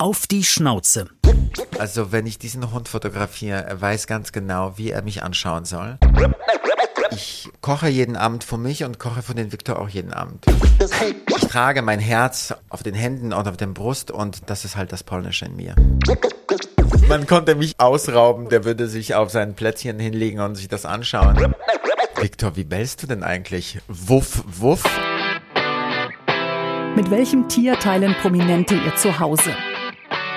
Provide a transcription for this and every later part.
Auf die Schnauze. Also wenn ich diesen Hund fotografiere, er weiß ganz genau, wie er mich anschauen soll. Ich koche jeden Abend für mich und koche für den Viktor auch jeden Abend. Ich trage mein Herz auf den Händen und auf der Brust und das ist halt das Polnische in mir. Man konnte mich ausrauben, der würde sich auf sein Plätzchen hinlegen und sich das anschauen. Viktor, wie bellst du denn eigentlich? Wuff, wuff. Mit welchem Tier teilen Prominente ihr Zuhause?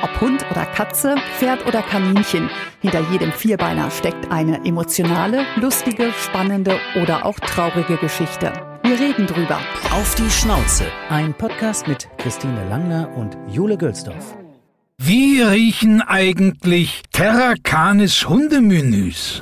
Ob Hund oder Katze, Pferd oder Kaninchen, hinter jedem Vierbeiner steckt eine emotionale, lustige, spannende oder auch traurige Geschichte. Wir reden drüber. Auf die Schnauze. Ein Podcast mit Christine Langner und Jule Gölsdorf. Wie riechen eigentlich Terrakanis Hundemenüs?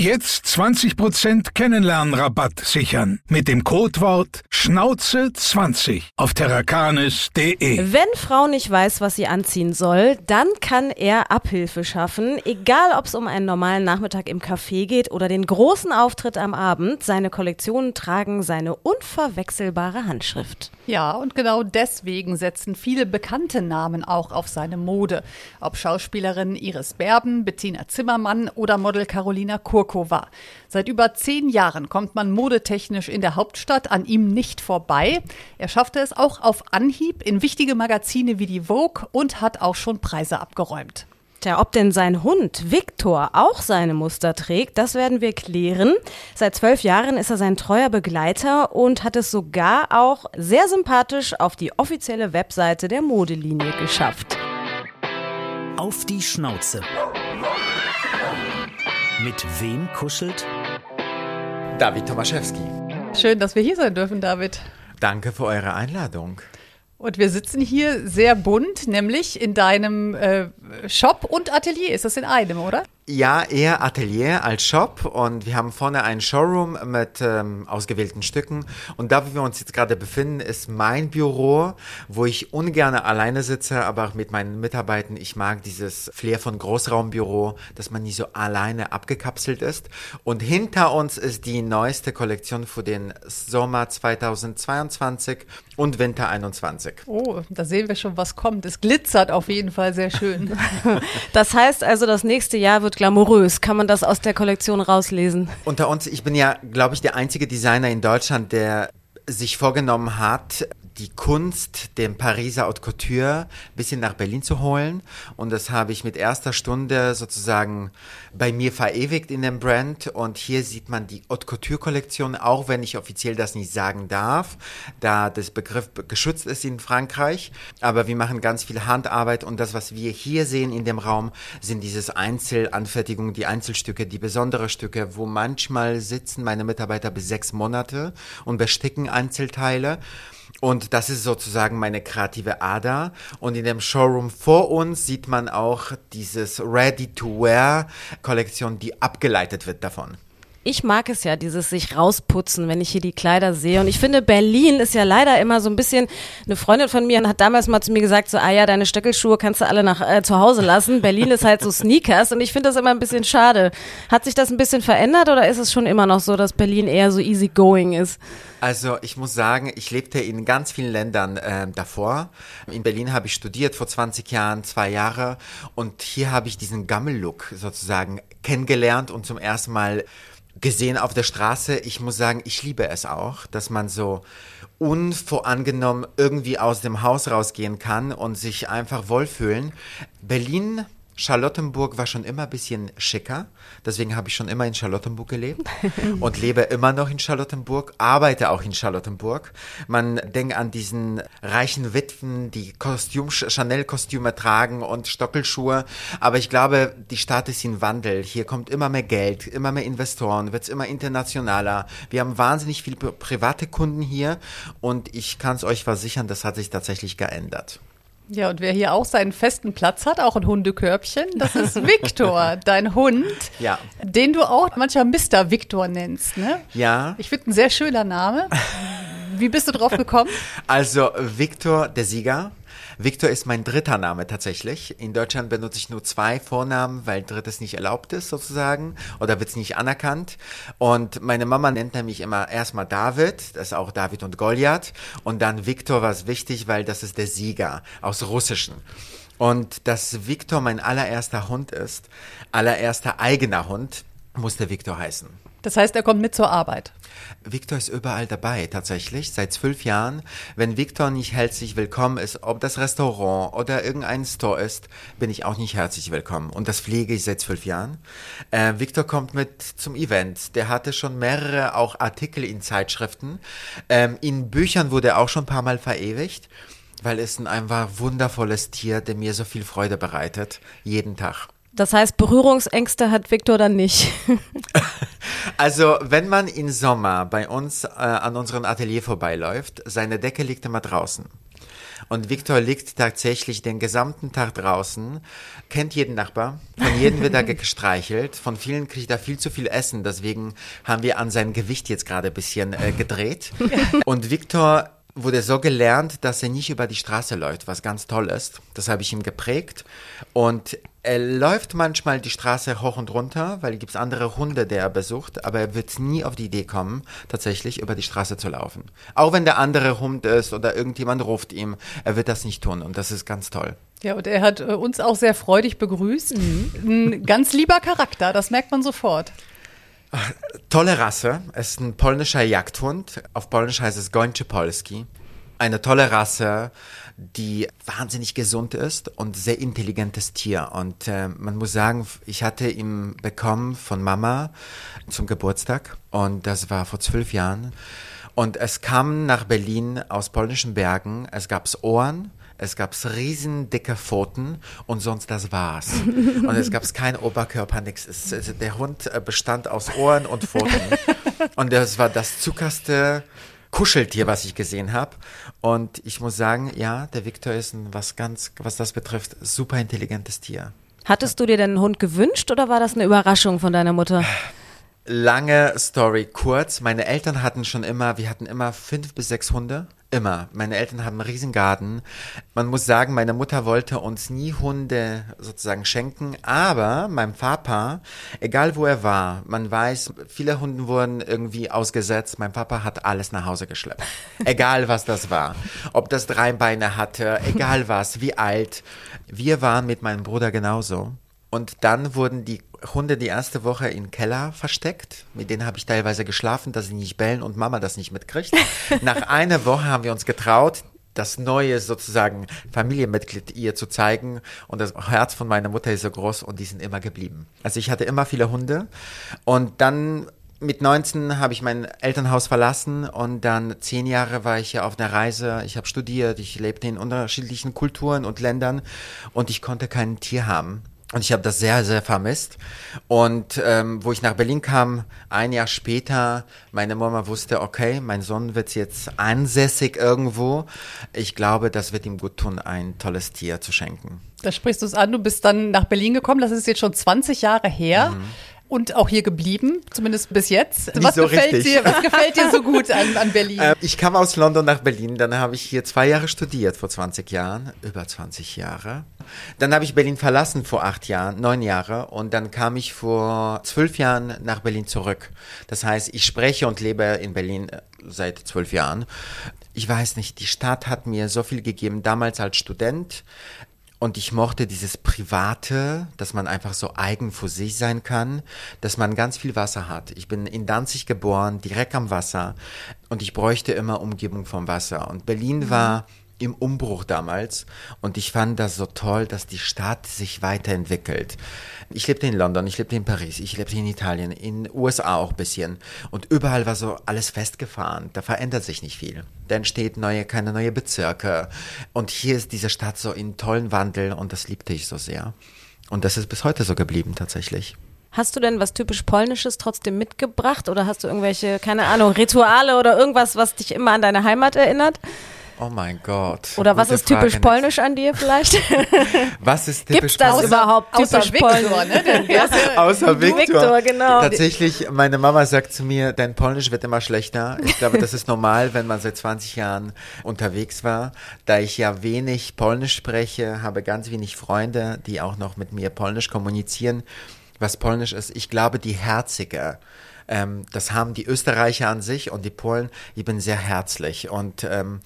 Jetzt 20% Kennenlernrabatt sichern mit dem Codewort Schnauze20 auf terrakanis.de. Wenn Frau nicht weiß, was sie anziehen soll, dann kann er Abhilfe schaffen. Egal, ob es um einen normalen Nachmittag im Café geht oder den großen Auftritt am Abend, seine Kollektionen tragen seine unverwechselbare Handschrift. Ja, und genau deswegen setzen viele bekannte Namen auch auf seine Mode. Ob Schauspielerin Iris Berben, Bettina Zimmermann oder Model Carolina Kurkova. Seit über zehn Jahren kommt man modetechnisch in der Hauptstadt an ihm nicht vorbei. Er schaffte es auch auf Anhieb in wichtige Magazine wie die Vogue und hat auch schon Preise abgeräumt. Tja, ob denn sein Hund Viktor auch seine Muster trägt, das werden wir klären. Seit zwölf Jahren ist er sein treuer Begleiter und hat es sogar auch sehr sympathisch auf die offizielle Webseite der Modelinie geschafft. Auf die Schnauze. Mit wem kuschelt? David Tomaszewski. Schön, dass wir hier sein dürfen, David. Danke für eure Einladung. Und wir sitzen hier sehr bunt, nämlich in deinem äh, Shop und Atelier. Ist das in einem, oder? Ja, eher Atelier als Shop und wir haben vorne einen Showroom mit ähm, ausgewählten Stücken und da, wo wir uns jetzt gerade befinden, ist mein Büro, wo ich ungern alleine sitze, aber auch mit meinen Mitarbeitern. Ich mag dieses Flair von Großraumbüro, dass man nicht so alleine abgekapselt ist. Und hinter uns ist die neueste Kollektion für den Sommer 2022 und Winter 21. Oh, da sehen wir schon, was kommt. Es glitzert auf jeden Fall sehr schön. Das heißt also, das nächste Jahr wird glamourös. Kann man das aus der Kollektion rauslesen? Unter uns, ich bin ja, glaube ich, der einzige Designer in Deutschland, der sich vorgenommen hat, die Kunst, den Pariser Haute Couture, ein bisschen nach Berlin zu holen. Und das habe ich mit erster Stunde sozusagen bei mir verewigt in dem Brand. Und hier sieht man die Haute Couture Kollektion, auch wenn ich offiziell das nicht sagen darf, da das Begriff geschützt ist in Frankreich. Aber wir machen ganz viel Handarbeit und das, was wir hier sehen in dem Raum, sind dieses Einzelanfertigung, die Einzelstücke, die besondere Stücke, wo manchmal sitzen meine Mitarbeiter bis sechs Monate und besticken Einzelteile. Und das ist sozusagen meine kreative Ader. Und in dem Showroom vor uns sieht man auch dieses Ready-to-Wear-Kollektion, die abgeleitet wird davon ich mag es ja, dieses sich rausputzen, wenn ich hier die Kleider sehe. Und ich finde, Berlin ist ja leider immer so ein bisschen, eine Freundin von mir hat damals mal zu mir gesagt, so, ah ja, deine Stöckelschuhe kannst du alle nach äh, zu Hause lassen. Berlin ist halt so Sneakers und ich finde das immer ein bisschen schade. Hat sich das ein bisschen verändert oder ist es schon immer noch so, dass Berlin eher so easy going ist? Also ich muss sagen, ich lebte in ganz vielen Ländern äh, davor. In Berlin habe ich studiert vor 20 Jahren, zwei Jahre. Und hier habe ich diesen Gammel-Look sozusagen kennengelernt und zum ersten Mal gesehen auf der Straße. Ich muss sagen, ich liebe es auch, dass man so unvorangenommen irgendwie aus dem Haus rausgehen kann und sich einfach wohlfühlen. Berlin Charlottenburg war schon immer ein bisschen schicker. Deswegen habe ich schon immer in Charlottenburg gelebt und lebe immer noch in Charlottenburg, arbeite auch in Charlottenburg. Man denkt an diesen reichen Witwen, die Kostüm, Chanel-Kostüme tragen und Stockelschuhe. Aber ich glaube, die Stadt ist in Wandel. Hier kommt immer mehr Geld, immer mehr Investoren, wird es immer internationaler. Wir haben wahnsinnig viele private Kunden hier und ich kann es euch versichern, das hat sich tatsächlich geändert. Ja, und wer hier auch seinen festen Platz hat, auch ein Hundekörbchen, das ist Viktor, dein Hund, Ja. den du auch manchmal Mr. Viktor nennst, ne? Ja. Ich finde ein sehr schöner Name. Wie bist du drauf gekommen? Also Viktor der Sieger. Viktor ist mein dritter Name tatsächlich. In Deutschland benutze ich nur zwei Vornamen, weil drittes nicht erlaubt ist sozusagen oder wird es nicht anerkannt. Und meine Mama nennt nämlich immer erstmal David, das ist auch David und Goliath. Und dann Viktor war es wichtig, weil das ist der Sieger aus Russischen. Und dass Viktor mein allererster Hund ist, allererster eigener Hund, muss der Viktor heißen. Das heißt, er kommt mit zur Arbeit. Victor ist überall dabei, tatsächlich, seit zwölf Jahren. Wenn Victor nicht herzlich willkommen ist, ob das Restaurant oder irgendein Store ist, bin ich auch nicht herzlich willkommen. Und das pflege ich seit zwölf Jahren. Äh, Victor kommt mit zum Event. Der hatte schon mehrere auch Artikel in Zeitschriften. Ähm, in Büchern wurde er auch schon ein paar Mal verewigt, weil es ein einfach wundervolles Tier, der mir so viel Freude bereitet, jeden Tag. Das heißt, Berührungsängste hat Viktor dann nicht. Also, wenn man im Sommer bei uns äh, an unserem Atelier vorbeiläuft, seine Decke liegt immer draußen. Und Viktor liegt tatsächlich den gesamten Tag draußen, kennt jeden Nachbar, von jedem wird er gestreichelt, von vielen kriegt er viel zu viel Essen, deswegen haben wir an seinem Gewicht jetzt gerade ein bisschen äh, gedreht. Und Viktor wurde so gelernt, dass er nicht über die Straße läuft, was ganz toll ist. Das habe ich ihm geprägt. Und er läuft manchmal die Straße hoch und runter, weil es gibt andere Hunde, die er besucht, aber er wird nie auf die Idee kommen, tatsächlich über die Straße zu laufen. Auch wenn der andere Hund ist oder irgendjemand ruft ihm, er wird das nicht tun und das ist ganz toll. Ja, und er hat äh, uns auch sehr freudig begrüßt. Ein ganz lieber Charakter, das merkt man sofort. Tolle Rasse, es ist ein polnischer Jagdhund, auf Polnisch heißt es Gończy Polski. Eine tolle Rasse, die wahnsinnig gesund ist und sehr intelligentes Tier. Und äh, man muss sagen, ich hatte ihn bekommen von Mama zum Geburtstag und das war vor zwölf Jahren. Und es kam nach Berlin aus polnischen Bergen, es gab Ohren, es gab riesen dicke Pfoten und sonst das war's. Und es gab keinen Oberkörper, nichts. Es- Der Hund äh, bestand aus Ohren und Pfoten. Und das war das zuckerste Kuscheltier, was ich gesehen habe. Und ich muss sagen, ja, der Viktor ist ein, was ganz, was das betrifft, super intelligentes Tier. Hattest du dir denn einen Hund gewünscht oder war das eine Überraschung von deiner Mutter? Lange Story kurz. Meine Eltern hatten schon immer, wir hatten immer fünf bis sechs Hunde. Immer. Meine Eltern haben einen riesen Garten. Man muss sagen, meine Mutter wollte uns nie Hunde sozusagen schenken, aber mein Papa, egal wo er war, man weiß, viele Hunde wurden irgendwie ausgesetzt. Mein Papa hat alles nach Hause geschleppt. Egal was das war. Ob das drei Beine hatte, egal was, wie alt. Wir waren mit meinem Bruder genauso. Und dann wurden die Hunde die erste Woche im Keller versteckt. Mit denen habe ich teilweise geschlafen, dass sie nicht bellen und Mama das nicht mitkriegt. Nach einer Woche haben wir uns getraut, das neue sozusagen Familienmitglied ihr zu zeigen. Und das Herz von meiner Mutter ist so groß und die sind immer geblieben. Also ich hatte immer viele Hunde. Und dann mit 19 habe ich mein Elternhaus verlassen und dann zehn Jahre war ich ja auf einer Reise. Ich habe studiert, ich lebte in unterschiedlichen Kulturen und Ländern und ich konnte kein Tier haben. Und ich habe das sehr, sehr vermisst. Und ähm, wo ich nach Berlin kam, ein Jahr später, meine Mama wusste, okay, mein Sohn wird jetzt ansässig irgendwo. Ich glaube, das wird ihm gut tun, ein tolles Tier zu schenken. Da sprichst du es an, du bist dann nach Berlin gekommen, das ist jetzt schon 20 Jahre her. Und auch hier geblieben, zumindest bis jetzt. Nicht was, so gefällt richtig. dir, was gefällt dir so gut an, an Berlin? Ähm, ich kam aus London nach Berlin, dann habe ich hier zwei Jahre studiert, vor 20 Jahren, über 20 Jahre. Dann habe ich Berlin verlassen vor acht Jahren, neun Jahre und dann kam ich vor zwölf Jahren nach Berlin zurück. Das heißt, ich spreche und lebe in Berlin äh, seit zwölf Jahren. Ich weiß nicht, die Stadt hat mir so viel gegeben, damals als Student. Und ich mochte dieses Private, dass man einfach so eigen für sich sein kann, dass man ganz viel Wasser hat. Ich bin in Danzig geboren, direkt am Wasser. Und ich bräuchte immer Umgebung vom Wasser. Und Berlin war im Umbruch damals. Und ich fand das so toll, dass die Stadt sich weiterentwickelt. Ich lebte in London, ich lebte in Paris, ich lebte in Italien, in USA auch ein bisschen. Und überall war so alles festgefahren. Da verändert sich nicht viel. Da entsteht neue, keine neue Bezirke. Und hier ist diese Stadt so in tollen Wandel und das liebte ich so sehr. Und das ist bis heute so geblieben tatsächlich. Hast du denn was typisch Polnisches trotzdem mitgebracht oder hast du irgendwelche, keine Ahnung, Rituale oder irgendwas, was dich immer an deine Heimat erinnert? Oh mein Gott. Oder was Gute ist typisch Frage. polnisch an dir vielleicht? Was ist typisch Gibt's das polnisch? überhaupt Außer typisch Viktor, polnisch? ne? Der ist ja Außer Viktor. Viktor, genau. Tatsächlich, meine Mama sagt zu mir, dein Polnisch wird immer schlechter. Ich glaube, das ist normal, wenn man seit 20 Jahren unterwegs war. Da ich ja wenig Polnisch spreche, habe ganz wenig Freunde, die auch noch mit mir Polnisch kommunizieren. Was Polnisch ist, ich glaube, die Herzige. Ähm, das haben die Österreicher an sich und die Polen. Ich bin sehr herzlich und ähm,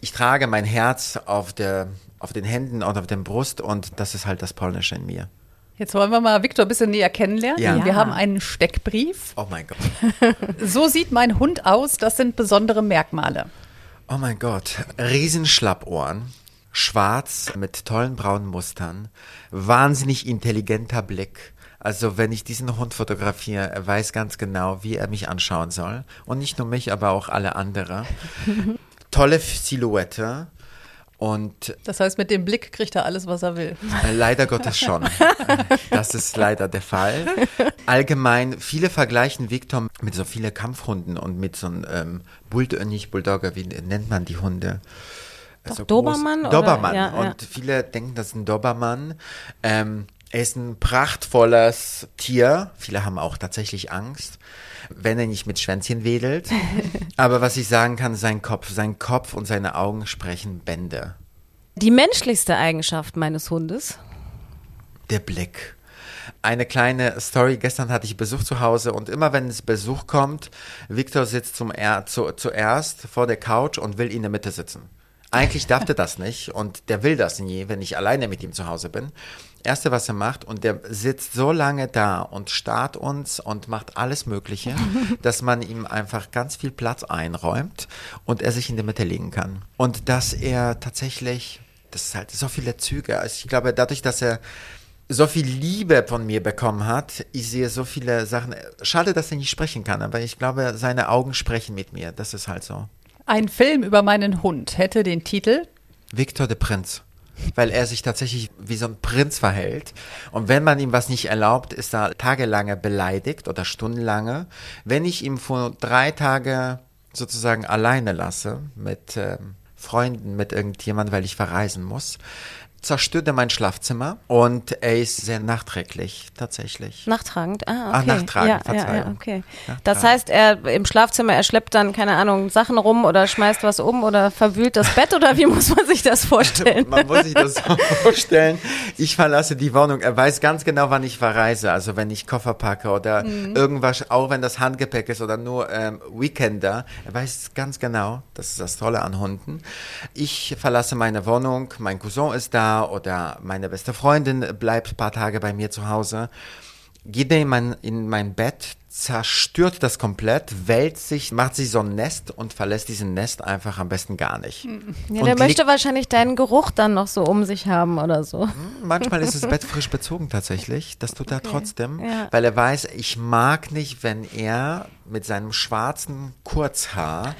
ich trage mein Herz auf der auf den Händen und auf der Brust und das ist halt das Polnische in mir. Jetzt wollen wir mal Viktor ein bisschen näher kennenlernen. Ja. Wir haben einen Steckbrief. Oh mein Gott. So sieht mein Hund aus. Das sind besondere Merkmale. Oh mein Gott. Riesenschlappohren. Schwarz mit tollen braunen Mustern. Wahnsinnig intelligenter Blick. Also wenn ich diesen Hund fotografiere, er weiß ganz genau, wie er mich anschauen soll. Und nicht nur mich, aber auch alle andere. Tolle Silhouette. Und Das heißt, mit dem Blick kriegt er alles, was er will. äh, leider Gottes schon. Das ist leider der Fall. Allgemein, viele vergleichen Victor mit so vielen Kampfhunden und mit so einem ähm, Bulldog, nicht Bulldogger, wie nennt man die Hunde? Doch, So Dobermann groß- Dobermann. ja, ja. und viele denken, das ist ein Dobermann. Ähm, er ist ein prachtvolles Tier. Viele haben auch tatsächlich Angst, wenn er nicht mit Schwänzchen wedelt. Aber was ich sagen kann, sein Kopf, sein Kopf und seine Augen sprechen Bände. Die menschlichste Eigenschaft meines Hundes. Der Blick. Eine kleine Story. Gestern hatte ich Besuch zu Hause und immer wenn es Besuch kommt, Victor sitzt zum er zu, zuerst vor der Couch und will in der Mitte sitzen. Eigentlich darf der das nicht und der will das nie, wenn ich alleine mit ihm zu Hause bin. Erste, was er macht, und der sitzt so lange da und starrt uns und macht alles Mögliche, dass man ihm einfach ganz viel Platz einräumt und er sich in der Mitte legen kann. Und dass er tatsächlich, das ist halt so viele Züge. Also ich glaube, dadurch, dass er so viel Liebe von mir bekommen hat. Ich sehe so viele Sachen. Schade, dass er nicht sprechen kann, aber ich glaube, seine Augen sprechen mit mir. Das ist halt so. Ein Film über meinen Hund hätte den Titel Victor der Prinz. Weil er sich tatsächlich wie so ein Prinz verhält. Und wenn man ihm was nicht erlaubt, ist er tagelange beleidigt oder stundenlange. Wenn ich ihm vor drei Tage sozusagen alleine lasse mit ähm, Freunden, mit irgendjemandem, weil ich verreisen muss, zerstört er mein Schlafzimmer und er ist sehr nachträglich, tatsächlich. Nachtragend? Ah, Ah, okay. nachtragend, ja, ja, ja, Verzeihung. okay. Nachtragend. Das heißt, er im Schlafzimmer, er schleppt dann, keine Ahnung, Sachen rum oder schmeißt was um oder verwühlt das Bett oder wie muss man sich das vorstellen? Man muss sich das so vorstellen. Ich verlasse die Wohnung. Er weiß ganz genau, wann ich verreise. Also wenn ich Koffer packe oder irgendwas, auch wenn das Handgepäck ist oder nur ähm, Weekender. Er weiß ganz genau. Das ist das Tolle an Hunden. Ich verlasse meine Wohnung. Mein Cousin ist da oder meine beste Freundin bleibt ein paar Tage bei mir zu Hause. Geht er in mein, in mein Bett, zerstört das komplett, wälzt sich, macht sich so ein Nest und verlässt diesen Nest einfach am besten gar nicht. Ja, Und der möchte wahrscheinlich deinen Geruch dann noch so um sich haben oder so. Manchmal ist das Bett frisch bezogen tatsächlich. Das tut er trotzdem, ja. weil er weiß, ich mag nicht, wenn er mit seinem schwarzen Kurzhaar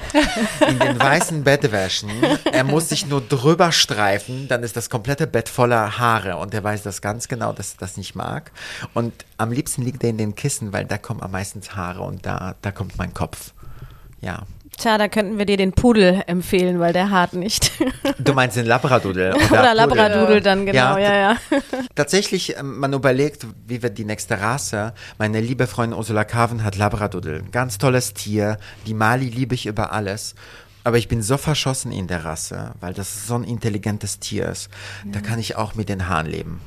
in den weißen Bettwäschen, er muss sich nur drüber streifen, dann ist das komplette Bett voller Haare und er weiß das ganz genau, dass er das nicht mag. Und am liebsten liegt er in den Kissen, weil da kommen am meisten Haare und da, da kommt mein Kopf. Ja. Tja, da könnten wir dir den Pudel empfehlen, weil der hart nicht. Du meinst den Labradoodle? Oder Pudel. Labradudel dann, genau, ja, ja. Tatsächlich, ähm, man überlegt, wie wird die nächste Rasse. Meine liebe Freundin Ursula Carven hat Labradoodle. Ganz tolles Tier. Die Mali liebe ich über alles. Aber ich bin so verschossen in der Rasse, weil das so ein intelligentes Tier ist. Da kann ich auch mit den Haaren leben.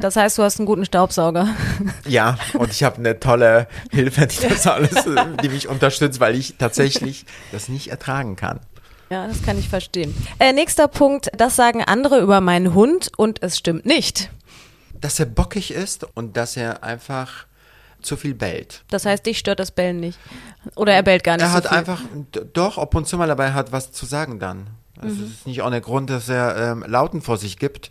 Das heißt, du hast einen guten Staubsauger. Ja, und ich habe eine tolle Hilfe, die das alles, die mich unterstützt, weil ich tatsächlich das nicht ertragen kann. Ja, das kann ich verstehen. Äh, nächster Punkt, das sagen andere über meinen Hund und es stimmt nicht. Dass er bockig ist und dass er einfach zu viel bellt. Das heißt, dich stört das Bellen nicht. Oder er bellt gar nicht Er so hat viel. einfach, doch, ab und zu mal dabei hat was zu sagen dann. Also Mhm. es ist nicht ohne Grund, dass er ähm, Lauten vor sich gibt.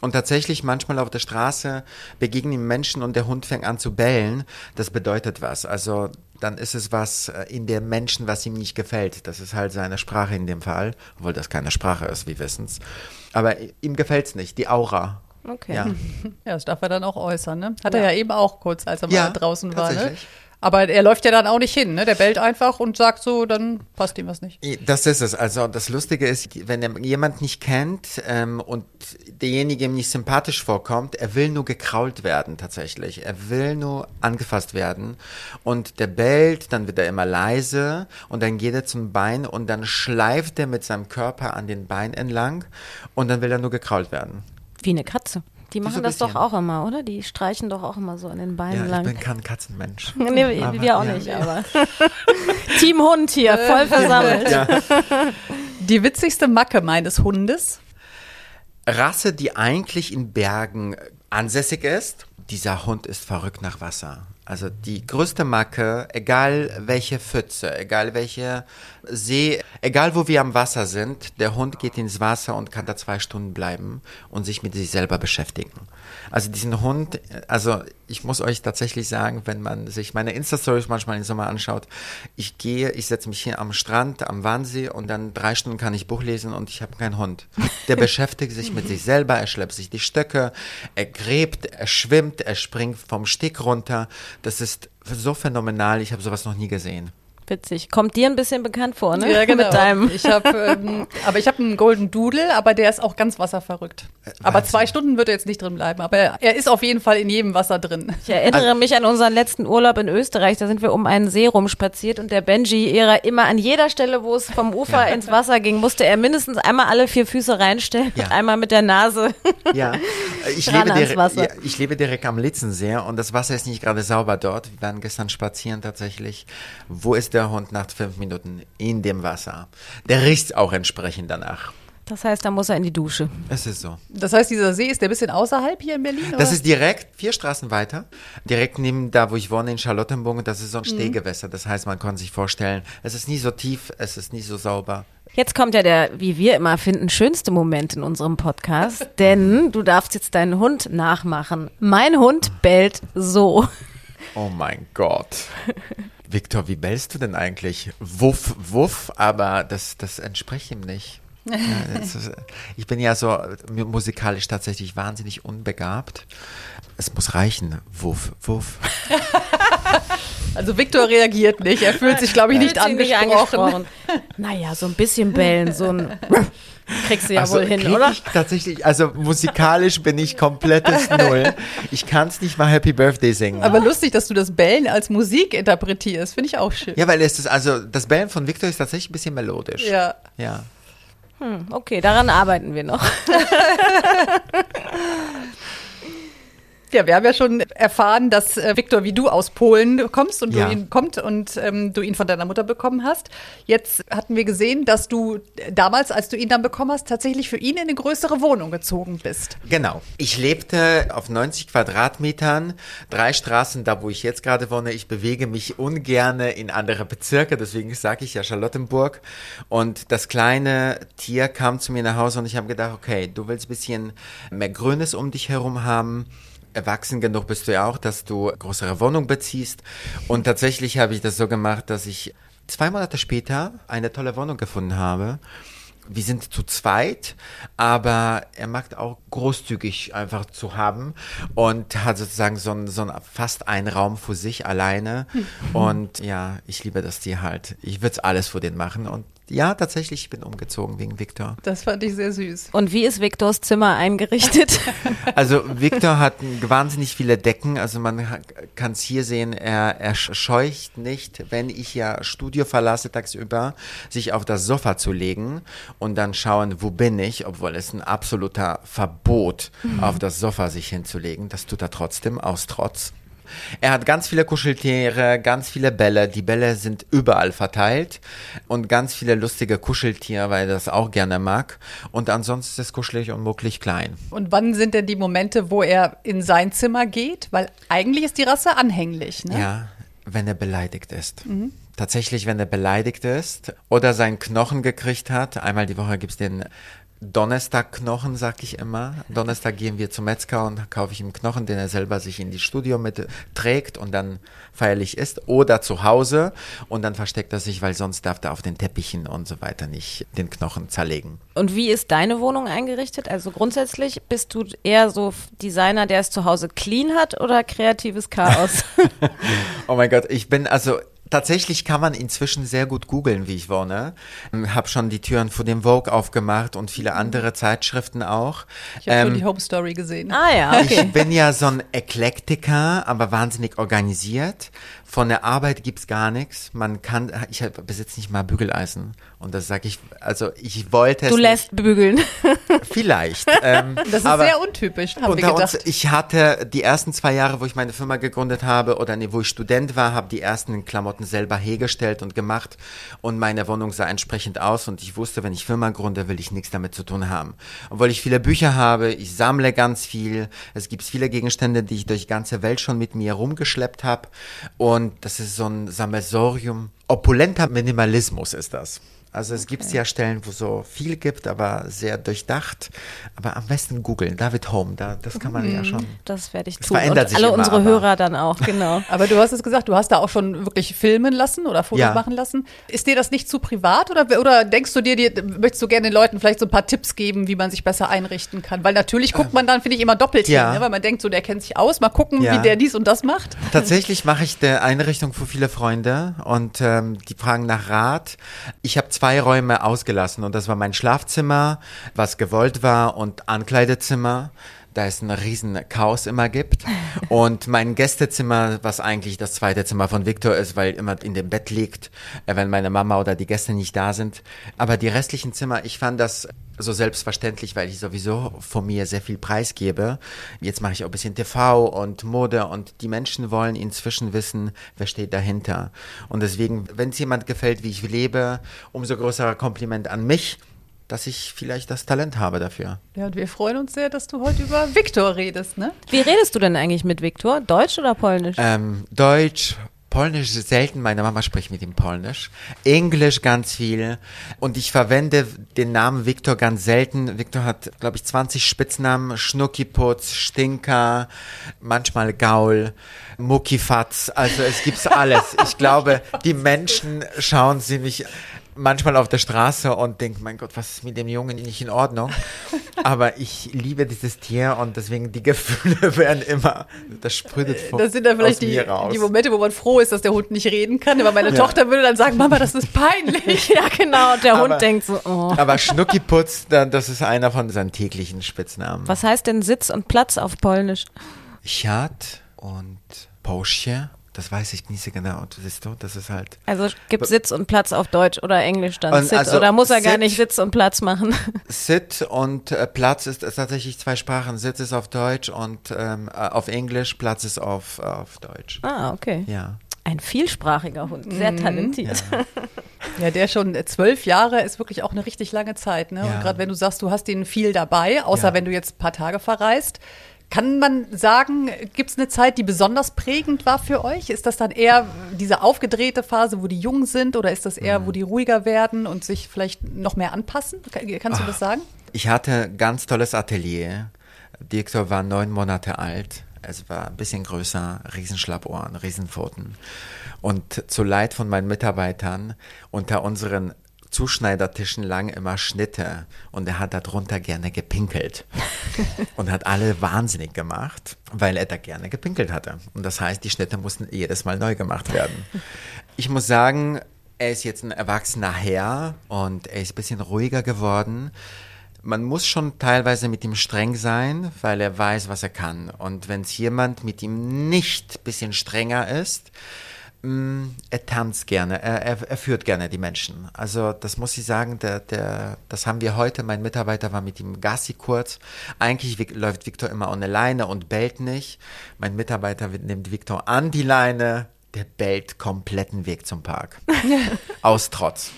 Und tatsächlich manchmal auf der Straße begegnen ihm Menschen und der Hund fängt an zu bellen. Das bedeutet was. Also dann ist es was äh, in dem Menschen, was ihm nicht gefällt. Das ist halt seine Sprache in dem Fall, obwohl das keine Sprache ist, wir wissen's. Aber ihm gefällt's nicht, die Aura. Okay. Ja, Ja, das darf er dann auch äußern, ne? Hat er ja eben auch kurz, als er mal ja draußen war, ne? Aber er läuft ja dann auch nicht hin, ne? Der bellt einfach und sagt so, dann passt ihm was nicht. Das ist es. Also das Lustige ist, wenn er jemand nicht kennt ähm, und derjenige ihm nicht sympathisch vorkommt, er will nur gekrault werden tatsächlich. Er will nur angefasst werden. Und der bellt, dann wird er immer leise und dann geht er zum Bein und dann schleift er mit seinem Körper an den Bein entlang und dann will er nur gekrault werden. Wie eine Katze. Die so machen ein das doch bisschen. auch immer, oder? Die streichen doch auch immer so an den Beinen Ja, ich lang. bin kein Katzenmensch. nee, Aber, wir auch ja. nicht, aber. Team Hund hier, voll versammelt. Ja. Die witzigste Macke meines Hundes. Rasse, die eigentlich in Bergen ansässig ist. Dieser Hund ist verrückt nach Wasser. Also die größte Macke, egal welche Pfütze, egal welche See, egal wo wir am Wasser sind, der Hund geht ins Wasser und kann da zwei Stunden bleiben und sich mit sich selber beschäftigen. Also diesen Hund, also ich muss euch tatsächlich sagen, wenn man sich meine Insta-Stories manchmal im Sommer anschaut, ich gehe, ich setze mich hier am Strand, am Wannsee und dann drei Stunden kann ich Buch lesen und ich habe keinen Hund. Der beschäftigt sich mit sich selber, er schleppt sich die Stöcke, er gräbt, er schwimmt, er springt vom Steg runter. Das ist so phänomenal, ich habe sowas noch nie gesehen. Witzig. Kommt dir ein bisschen bekannt vor, ne? Ja, genau. Mit deinem. Ich habe, ähm, aber ich habe einen Golden Doodle, aber der ist auch ganz wasserverrückt. Aber Wahnsinn. zwei Stunden wird er jetzt nicht drin bleiben. Aber er, ist auf jeden Fall in jedem Wasser drin. Ich erinnere mich an unseren letzten Urlaub in Österreich. Da sind wir um einen See rumspaziert und der Benji ihrer immer an jeder Stelle, wo es vom Ufer ins Wasser ging, musste er mindestens einmal alle vier Füße reinstellen Ja. und einmal mit der Nase. Ja, ich lebe, direkt, Wasser. ja, ich lebe direkt am Litzensee und das Wasser ist nicht gerade sauber dort. Wir waren gestern spazieren tatsächlich. Wo ist der Hund nach fünf Minuten? In dem Wasser. Der riecht auch entsprechend danach. Das heißt, da muss er in die Dusche. Es ist so. Das heißt, dieser See ist der ein bisschen außerhalb hier in Berlin? Das oder? ist direkt vier Straßen weiter, direkt neben da, wo ich wohne, in Charlottenburg. Das ist so ein Stehgewässer. Das heißt, man kann sich vorstellen, es ist nie so tief, es ist nie so sauber. Jetzt kommt ja der, wie wir immer finden, schönste Moment in unserem Podcast, denn du darfst jetzt deinen Hund nachmachen. Mein Hund bellt so. Oh mein Gott. Viktor, wie bellst du denn eigentlich? Wuff, wuff, aber das, das entspricht ihm nicht. Ja, ist, ich bin ja so musikalisch tatsächlich wahnsinnig unbegabt. Es muss reichen. Wuff, wuff. Also Viktor reagiert nicht. Er fühlt sich, glaube ich, nicht Fühlt sich angesprochen. Naja, so ein bisschen bellen, so ein kriegst du ja also wohl hin, oder? Ich tatsächlich, also musikalisch bin ich komplettes Null. Ich kann es nicht mal Happy Birthday singen. Aber lustig, dass du das Bellen als Musik interpretierst. Finde ich auch schön. ja, weil es ist, also das Bellen von Victor ist tatsächlich ein bisschen melodisch. Ja. Ja. Okay, daran arbeiten wir noch. Ja, wir haben ja schon erfahren, dass äh, Viktor wie du aus Polen kommst und Ja. du ihn kommt und ähm, du ihn von deiner Mutter bekommen hast. Jetzt hatten wir gesehen, dass du damals, als du ihn dann bekommen hast, tatsächlich für ihn in eine größere Wohnung gezogen bist. Genau. Ich lebte auf 90 Quadratmetern, drei Straßen da, wo ich jetzt gerade wohne. Ich bewege mich ungerne in andere Bezirke, deswegen sage ich ja Charlottenburg. Und das kleine Tier kam zu mir nach Hause und ich habe gedacht, okay, du willst ein bisschen mehr Grünes um dich herum haben. Erwachsen genug bist du ja auch, dass du größere Wohnung beziehst. Und tatsächlich habe ich das so gemacht, dass ich zwei Monate später eine tolle Wohnung gefunden habe. Wir sind zu zweit, aber er mag auch großzügig einfach zu haben und hat sozusagen so ein, so ein fast einen Raum für sich alleine. Und ja, ich liebe das Tier halt. Ich würde alles für den machen. Und ja, tatsächlich, ich bin umgezogen wegen Victor. Das fand ich sehr süß. Und wie ist Viktors Zimmer eingerichtet? Also Victor hat wahnsinnig viele Decken. Also man kann es hier sehen, er, er scheucht nicht, wenn ich ja Studio verlasse tagsüber, sich auf das Sofa zu legen und dann schauen, wo bin ich, obwohl es ein absoluter Verbot, auf das Sofa sich hinzulegen. Das tut er trotzdem aus Trotz. Er hat ganz viele Kuscheltiere, ganz viele Bälle. Die Bälle sind überall verteilt und ganz viele lustige Kuscheltiere, weil er das auch gerne mag. Und ansonsten ist es kuschelig und mucklig klein. Und wann sind denn die Momente, wo er in sein Zimmer geht? Weil eigentlich ist die Rasse anhänglich, ne? Ja, wenn er beleidigt ist. Tatsächlich, wenn er beleidigt ist oder seinen Knochen gekriegt hat. Einmal die Woche gibt's den Donnerstag-Knochen, sag ich immer. Donnerstag gehen wir zum Metzger und kaufe ich ihm Knochen, den er selber sich in die Studio mit trägt und dann feierlich isst. Oder zu Hause und dann versteckt er sich, weil sonst darf er auf den Teppichen und so weiter nicht den Knochen zerlegen. Und wie ist deine Wohnung eingerichtet? Also grundsätzlich bist du eher so Designer, der es zu Hause clean hat oder kreatives Chaos? oh mein Gott, ich bin also Tatsächlich kann man inzwischen sehr gut googeln, wie ich wohne. Hab schon die Türen vor dem Vogue aufgemacht und viele andere Zeitschriften auch. Ich habe ähm, schon die Home Story gesehen. Ah ja, okay. Ich bin ja so ein Eklektiker, aber wahnsinnig organisiert. Von der Arbeit gibt's gar nichts. Man kann, ich besitze nicht mal Bügeleisen. Und das sage ich, also ich wollte Du lässt nicht. bügeln. Vielleicht. Ähm, das ist sehr untypisch, haben wir gedacht. Uns, ich hatte die ersten zwei Jahre, wo ich meine Firma gegründet habe oder nee, wo ich Student war, habe die ersten Klamotten selber hergestellt und gemacht. Und meine Wohnung sah entsprechend aus. Und ich wusste, wenn ich Firma gründe, will ich nichts damit zu tun haben. Obwohl ich viele Bücher habe, ich sammle ganz viel. Es gibt viele Gegenstände, die ich durch die ganze Welt schon mit mir rumgeschleppt habe. Und und das ist so ein Sammelsorium. Opulenter Minimalismus ist das. Also es okay. gibt ja Stellen, wo so viel gibt, aber sehr durchdacht. Aber am besten googeln. David Home, da, das kann man mhm. ja schon. Das werde ich das tun. Verändert Und sich alle immer, unsere Hörer dann auch, genau. aber du hast es gesagt, du hast da auch schon wirklich filmen lassen oder Fotos ja. machen lassen. Ist dir das nicht zu privat oder, oder denkst du dir, dir, möchtest du gerne den Leuten vielleicht so ein paar Tipps geben, wie man sich besser einrichten kann? Weil natürlich guckt man dann, finde ich, immer doppelt ja. hin, ne? weil man denkt so, der kennt sich aus, mal gucken, ja. wie der dies und das macht. Tatsächlich mache ich eine Einrichtung für viele Freunde und ähm, die fragen nach Rat. Ich habe zwei Räume aus ausgelassen und das war mein Schlafzimmer, was gewollt war und Ankleidezimmer da es ein riesen Chaos immer gibt. Und mein Gästezimmer, was eigentlich das zweite Zimmer von Victor ist, weil immer in dem Bett liegt, äh, wenn meine Mama oder die Gäste nicht da sind. Aber die restlichen Zimmer, ich fand das so selbstverständlich, weil ich sowieso von mir sehr viel preisgebe. Jetzt mache ich auch ein bisschen TV und Mode und die Menschen wollen inzwischen wissen, wer steht dahinter. Und deswegen, wenn es jemand gefällt, wie ich lebe, umso größerer Kompliment an mich dass ich vielleicht das Talent habe dafür. Ja, und wir freuen uns sehr, dass du heute über Viktor redest, ne? Wie redest du denn eigentlich mit Viktor? Deutsch oder Polnisch? Ähm, Deutsch, Polnisch selten, meine Mama spricht mit ihm Polnisch. Englisch ganz viel. Und ich verwende den Namen Viktor ganz selten. Viktor hat, glaube ich, 20 Spitznamen. Schnuckiputz, Stinker, manchmal Gaul, Muckifatz. Also es gibt's alles. Ich glaube, die Menschen schauen sie mich manchmal auf der Straße und denke, mein Gott, was ist mit dem Jungen nicht in Ordnung? Aber ich liebe dieses Tier und deswegen die Gefühle werden immer, das sprüht vor, Das sind dann vielleicht die, die, Momente, wo man froh ist, dass der Hund nicht reden kann. Aber meine ja. Tochter würde dann sagen, Mama, das ist peinlich. ja, genau. Und der aber, Hund denkt so, oh. Aber Schnuckiputz, das ist einer von seinen täglichen Spitznamen. Was heißt denn Sitz und Platz auf Polnisch? Siad und Porsche. Das weiß ich nicht so genau, siehst du, das ist halt. Also gibt Sitz und Platz auf Deutsch oder Englisch dann Sit also oder muss er Sit, gar nicht Sitz und Platz machen? Sit und äh, Platz ist, ist, tatsächlich zwei Sprachen. Sitz ist auf Deutsch und ähm, äh, auf Englisch, Platz ist auf, auf Deutsch. Ah, okay. Ja. Ein vielsprachiger Hund, sehr mhm. talentiert. Ja. ja. der schon äh, zwölf Jahre ist wirklich auch eine richtig lange Zeit. Ne? Ja. Und gerade wenn du sagst, du hast ihn viel dabei, außer ja. wenn du jetzt ein paar Tage verreist, kann man sagen, gibt es eine Zeit, die besonders prägend war für euch? Ist das dann eher diese aufgedrehte Phase, wo die jung sind, oder ist das eher, mhm. wo die ruhiger werden und sich vielleicht noch mehr anpassen? Kannst du das sagen? Ich hatte ein ganz tolles Atelier. Direktor war neun Monate alt. Es war ein bisschen größer, Riesenschlappohren, Riesenpfoten. Und zu Leid von meinen Mitarbeitern unter unseren Zuschneidertischen lang immer Schnitte und er hat darunter gerne gepinkelt und hat alle wahnsinnig gemacht, weil er da gerne gepinkelt hatte. Und das heißt, die Schnitte mussten jedes Mal neu gemacht werden. Ich muss sagen, er ist jetzt ein erwachsener Herr und er ist ein bisschen ruhiger geworden. Man muss schon teilweise mit ihm streng sein, weil er weiß, was er kann. Und wenn es jemand mit ihm nicht ein bisschen strenger ist, er tanzt gerne, er, er, er, führt gerne die Menschen. Also das muss ich sagen, der, der, das haben wir heute, mein Mitarbeiter war mit ihm Gassi kurz. Eigentlich läuft Victor immer ohne Leine und bellt nicht. Mein Mitarbeiter nimmt Victor an die Leine, der bellt kompletten Weg zum Park. Aus Trotz.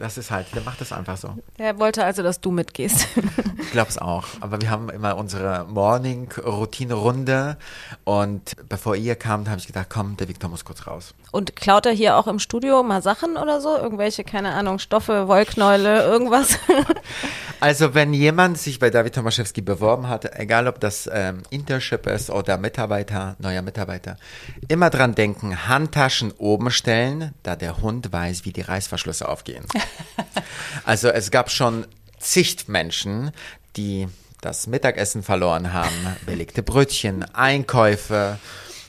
Das ist halt, der macht das einfach so. Er wollte also, dass du mitgehst. Ich glaube es auch. Aber wir haben immer unsere Morning-Routine-Runde und bevor ihr kamt, habe ich gedacht, komm, der Viktor muss kurz raus. Und klaut er hier auch im Studio mal Sachen oder so? Irgendwelche, keine Ahnung, Stoffe, Wollknäule, irgendwas? Also wenn jemand sich bei David Tomaszewski beworben hat, egal ob das ähm, Internship ist oder Mitarbeiter, neuer Mitarbeiter, immer dran denken, Handtaschen oben stellen, da der Hund weiß, wie die Reißverschlüsse aufgehen. also es gab schon zig Menschen, die das Mittagessen verloren haben, belegte Brötchen, Einkäufe.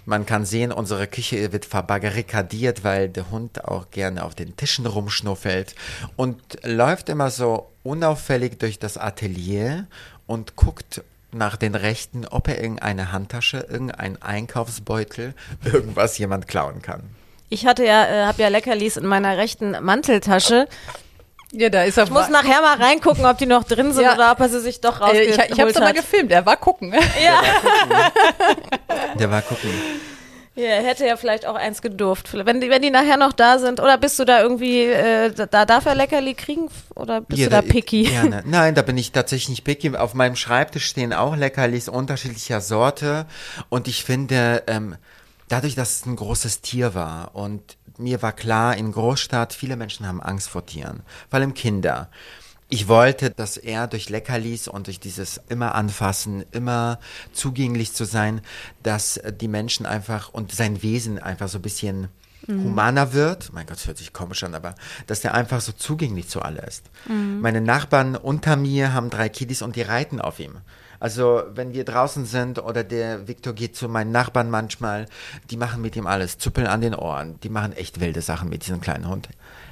Man kann sehen, unsere Küche wird verbarrikadiert, weil der Hund auch gerne auf den Tischen rumschnuffelt und läuft immer so unauffällig durch das Atelier und guckt nach den Rechten, ob er irgendeine Handtasche, irgendein Einkaufsbeutel, irgendwas jemand klauen kann. Ich hatte ja, äh, habe ja Leckerlis in meiner rechten Manteltasche. Ja, da ist er. Ich muss nachher mal reingucken, ob die noch drin sind Ja. oder ob er sie sich doch äh, rausgeholt ich ich habe es aber hat. gefilmt, er war gucken. Ja. Der war gucken. ja, er hätte ja vielleicht auch eins gedurft. Wenn die, wenn die nachher noch da sind, oder bist du da irgendwie, äh, da darf er Leckerli kriegen oder bist du da picky? Gerne. Nein, da bin ich tatsächlich nicht picky. Auf meinem Schreibtisch stehen auch Leckerlis unterschiedlicher Sorte. Und ich finde, ähm, dadurch, dass es ein großes Tier war und mir war klar, in Großstadt, viele Menschen haben Angst vor Tieren. Vor allem Kinder. Ich wollte, dass er durch Leckerlis und durch dieses immer anfassen, immer zugänglich zu sein, dass die Menschen einfach und sein Wesen einfach so ein bisschen humaner wird. Mein Gott, das hört sich komisch an, aber dass der einfach so zugänglich zu alle ist. Meine Nachbarn unter mir haben drei Kiddies und die reiten auf ihm. Also wenn wir draußen sind oder der Viktor geht zu meinen Nachbarn manchmal, die machen mit ihm alles, zuppeln an den Ohren, die machen echt wilde Sachen mit diesem kleinen Hund.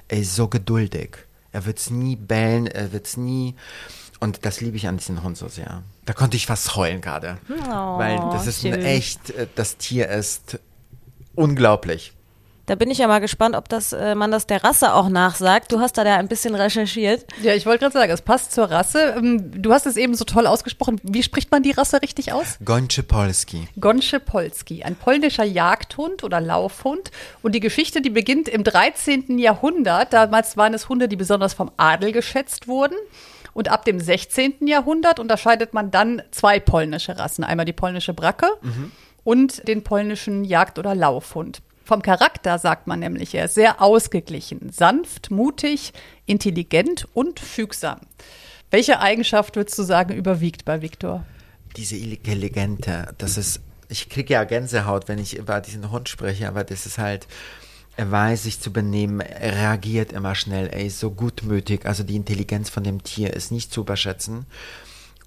Er ist so geduldig. Er wird's nie bellen, er wird's nie. Und das liebe ich an diesem Hund so sehr. Da konnte ich fast heulen gerade. weil das ist ein schön. echt, äh, das Tier ist unglaublich. Da bin ich ja mal gespannt, ob das äh, man das der Rasse auch nachsagt. Du hast da ja ein bisschen recherchiert. Ja, ich wollte gerade sagen, es passt zur Rasse. Ähm, Du hast es eben so toll ausgesprochen. Wie spricht man die Rasse richtig aus? Gonche Polski. Gonche Polski, ein polnischer Jagdhund oder Laufhund. Und die Geschichte, die beginnt im 13. Jahrhundert. Damals waren es Hunde, die besonders vom Adel geschätzt wurden. Und ab dem 16. Jahrhundert unterscheidet man dann zwei polnische Rassen. Einmal die polnische Bracke und den polnischen Jagd- oder Laufhund. Vom Charakter sagt man nämlich, er ist sehr ausgeglichen, sanft, mutig, intelligent und fügsam. Welche Eigenschaft würdest du sagen überwiegt bei Viktor? Diese Intelligente, das ist, ich kriege ja Gänsehaut, wenn ich über diesen Hund spreche, aber das ist halt, er weiß sich zu benehmen, er reagiert immer schnell, er ist so gutmütig, also die Intelligenz von dem Tier ist nicht zu überschätzen.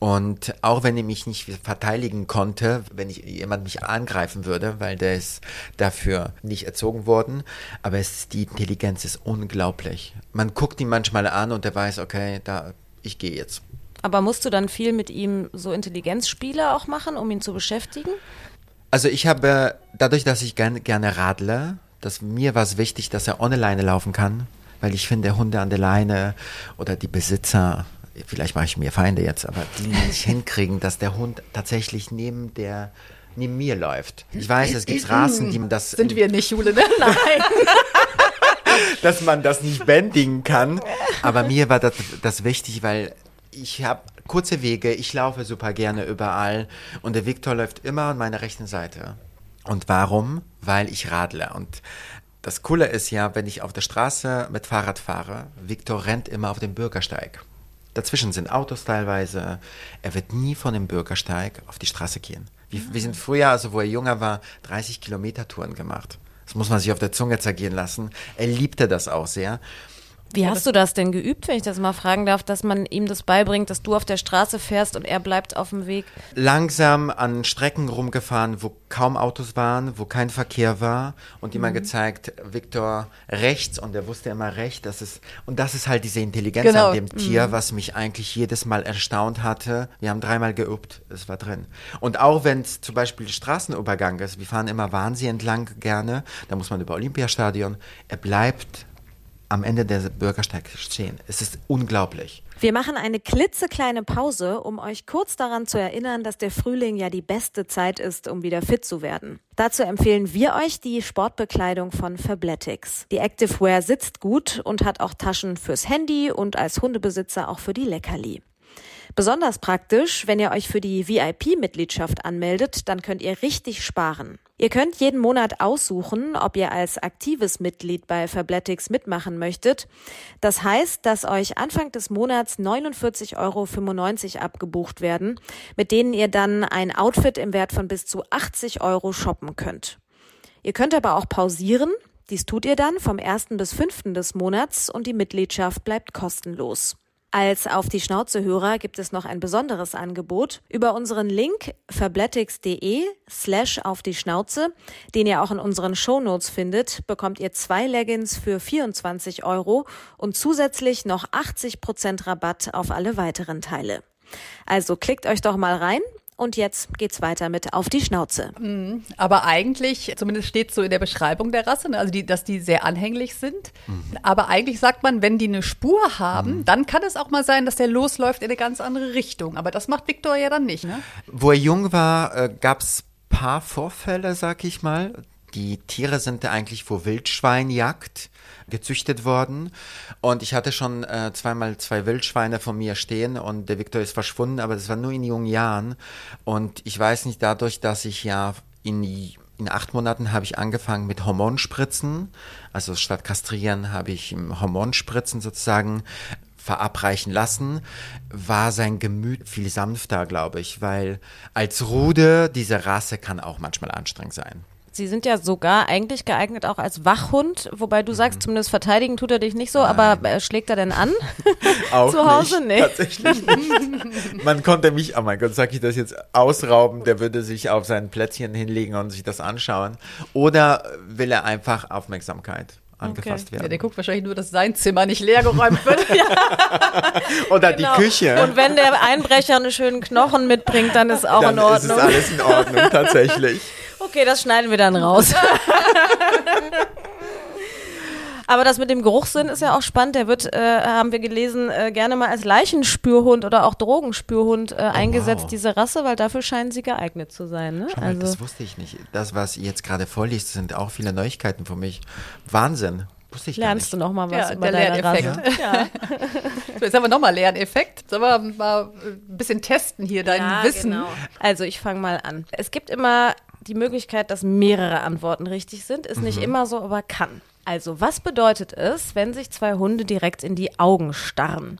Und auch wenn er mich nicht verteidigen konnte, wenn ich, jemand mich angreifen würde, weil der ist dafür nicht erzogen worden, aber es, die Intelligenz ist unglaublich. Man guckt ihn manchmal an und er weiß, okay, da, ich gehe jetzt. Aber musst du dann viel mit ihm so Intelligenzspiele auch machen, um ihn zu beschäftigen? Also ich habe, dadurch, dass ich gern, gerne radle, dass mir war es wichtig, dass er ohne Leine laufen kann, weil ich finde, Hunde an der Leine oder die Besitzer, vielleicht mache ich mir Feinde jetzt, aber die nicht hinkriegen, dass der Hund tatsächlich neben der neben mir läuft. Ich weiß, es gibt Rassen, die das Sind wir nicht, Jule, ne? Nein. dass man das nicht bändigen kann. Aber mir war das, das wichtig, weil ich habe kurze Wege, ich laufe super gerne überall und der Viktor läuft immer an meiner rechten Seite. Und warum? Weil ich radle. Und das Coole ist ja, wenn ich auf der Straße mit Fahrrad fahre, Viktor rennt immer auf dem Bürgersteig. Dazwischen sind Autos teilweise. Er wird nie von dem Bürgersteig auf die Straße gehen. Wir, wir sind früher, also wo er jünger war, 30 Kilometer Touren gemacht. Das muss man sich auf der Zunge zergehen lassen. Er liebte das auch sehr. Wie hast du das denn geübt, wenn ich das mal fragen darf, dass man ihm das beibringt, dass du auf der Straße fährst und er bleibt auf dem Weg? Langsam an Strecken rumgefahren, wo kaum Autos waren, wo kein Verkehr war und immer gezeigt, Viktor rechts und er wusste immer recht, das ist, und das ist halt diese Intelligenz Genau. an dem Tier, was mich eigentlich jedes Mal erstaunt hatte. Wir haben dreimal geübt, es war drin. Und auch wenn es zum Beispiel Straßenübergang ist, wir fahren immer Wahnsee entlang gerne, da muss man über Olympiastadion, er bleibt am Ende der Bürgersteig stehen. Es ist unglaublich. Wir machen eine klitzekleine Pause, um euch kurz daran zu erinnern, dass der Frühling ja die beste Zeit ist, um wieder fit zu werden. Dazu empfehlen wir euch die Sportbekleidung von Fabletics. Die Activewear sitzt gut und hat auch Taschen fürs Handy und als Hundebesitzer auch für die Leckerli. Besonders praktisch, wenn ihr euch für die VIP-Mitgliedschaft anmeldet, dann könnt ihr richtig sparen. Ihr könnt jeden Monat aussuchen, ob ihr als aktives Mitglied bei Fabletics mitmachen möchtet. Das heißt, dass euch Anfang des Monats 49,95 Euro abgebucht werden, mit denen ihr dann ein Outfit im Wert von bis zu 80 Euro shoppen könnt. Ihr könnt aber auch pausieren. Dies tut ihr dann vom 1. bis 5. des Monats und die Mitgliedschaft bleibt kostenlos. Als auf die Schnauze Hörer gibt es noch ein besonderes Angebot. Über unseren Link fabletics.de slash auf die Schnauze, den ihr auch in unseren Shownotes findet, bekommt ihr zwei Leggings für 24 Euro und zusätzlich noch 80 Prozent Rabatt auf alle weiteren Teile. Also klickt euch doch mal rein und jetzt geht's weiter mit auf die Schnauze. Mhm. Aber eigentlich, zumindest steht so in der Beschreibung der Rasse, ne, also die, dass die sehr anhänglich sind. Mhm. Aber eigentlich sagt man, wenn die eine Spur haben, mhm. dann kann es auch mal sein, dass der losläuft in eine ganz andere Richtung. Aber das macht Viktor ja dann nicht. Ne? Wo er jung war, äh, gab's paar Vorfälle, sag ich mal. Die Tiere sind eigentlich vor Wildschweinjagd gezüchtet worden. Und ich hatte schon äh, zweimal zwei Wildschweine von mir stehen und der Viktor ist verschwunden, aber das war nur in jungen Jahren. Und ich weiß nicht, dadurch, dass ich ja in in acht Monaten habe ich angefangen mit Hormonspritzen. Also statt kastrieren habe ich Hormonspritzen sozusagen verabreichen lassen, war sein Gemüt viel sanfter, glaube ich, weil als Rude diese Rasse kann auch manchmal anstrengend sein. Sie sind ja sogar eigentlich geeignet auch als Wachhund, wobei du sagst, mhm. zumindest verteidigen tut er dich nicht so, Nein. aber äh, schlägt er denn an? Auch Zu Hause nicht, nee. Tatsächlich nicht. Man konnte mich, oh mein Gott, sag ich das jetzt, ausrauben, der würde sich auf sein Plätzchen hinlegen und sich das anschauen. Oder will er einfach Aufmerksamkeit? angefasst okay. werden. Ja, der guckt wahrscheinlich nur, dass sein Zimmer nicht leergeräumt wird. Oder genau. die Küche. Und wenn der Einbrecher einen schönen Knochen mitbringt, dann ist auch dann in Ordnung. Dann ist alles in Ordnung, tatsächlich. Okay, das schneiden wir dann raus. Aber das mit dem Geruchssinn ist ja auch spannend. Der wird, äh, haben wir gelesen, äh, gerne mal als Leichenspürhund oder auch Drogenspürhund äh, oh, eingesetzt, wow. diese Rasse, weil dafür scheinen sie geeignet zu sein. Ne? Mal, also. Das wusste ich nicht. Das, was ihr jetzt gerade vorliest, sind auch viele Neuigkeiten für mich. Wahnsinn. Wusste ich Lernst du noch mal was ja, über der Lerneffekt. Ja. so, jetzt haben wir noch mal Lerneffekt. Sollen wir mal ein bisschen testen hier dein ja, Wissen? Genau. Also ich fange mal an. Es gibt immer die Möglichkeit, dass mehrere Antworten richtig sind. Ist mhm. nicht immer so, aber kann. Also, was bedeutet es, wenn sich zwei Hunde direkt in die Augen starren?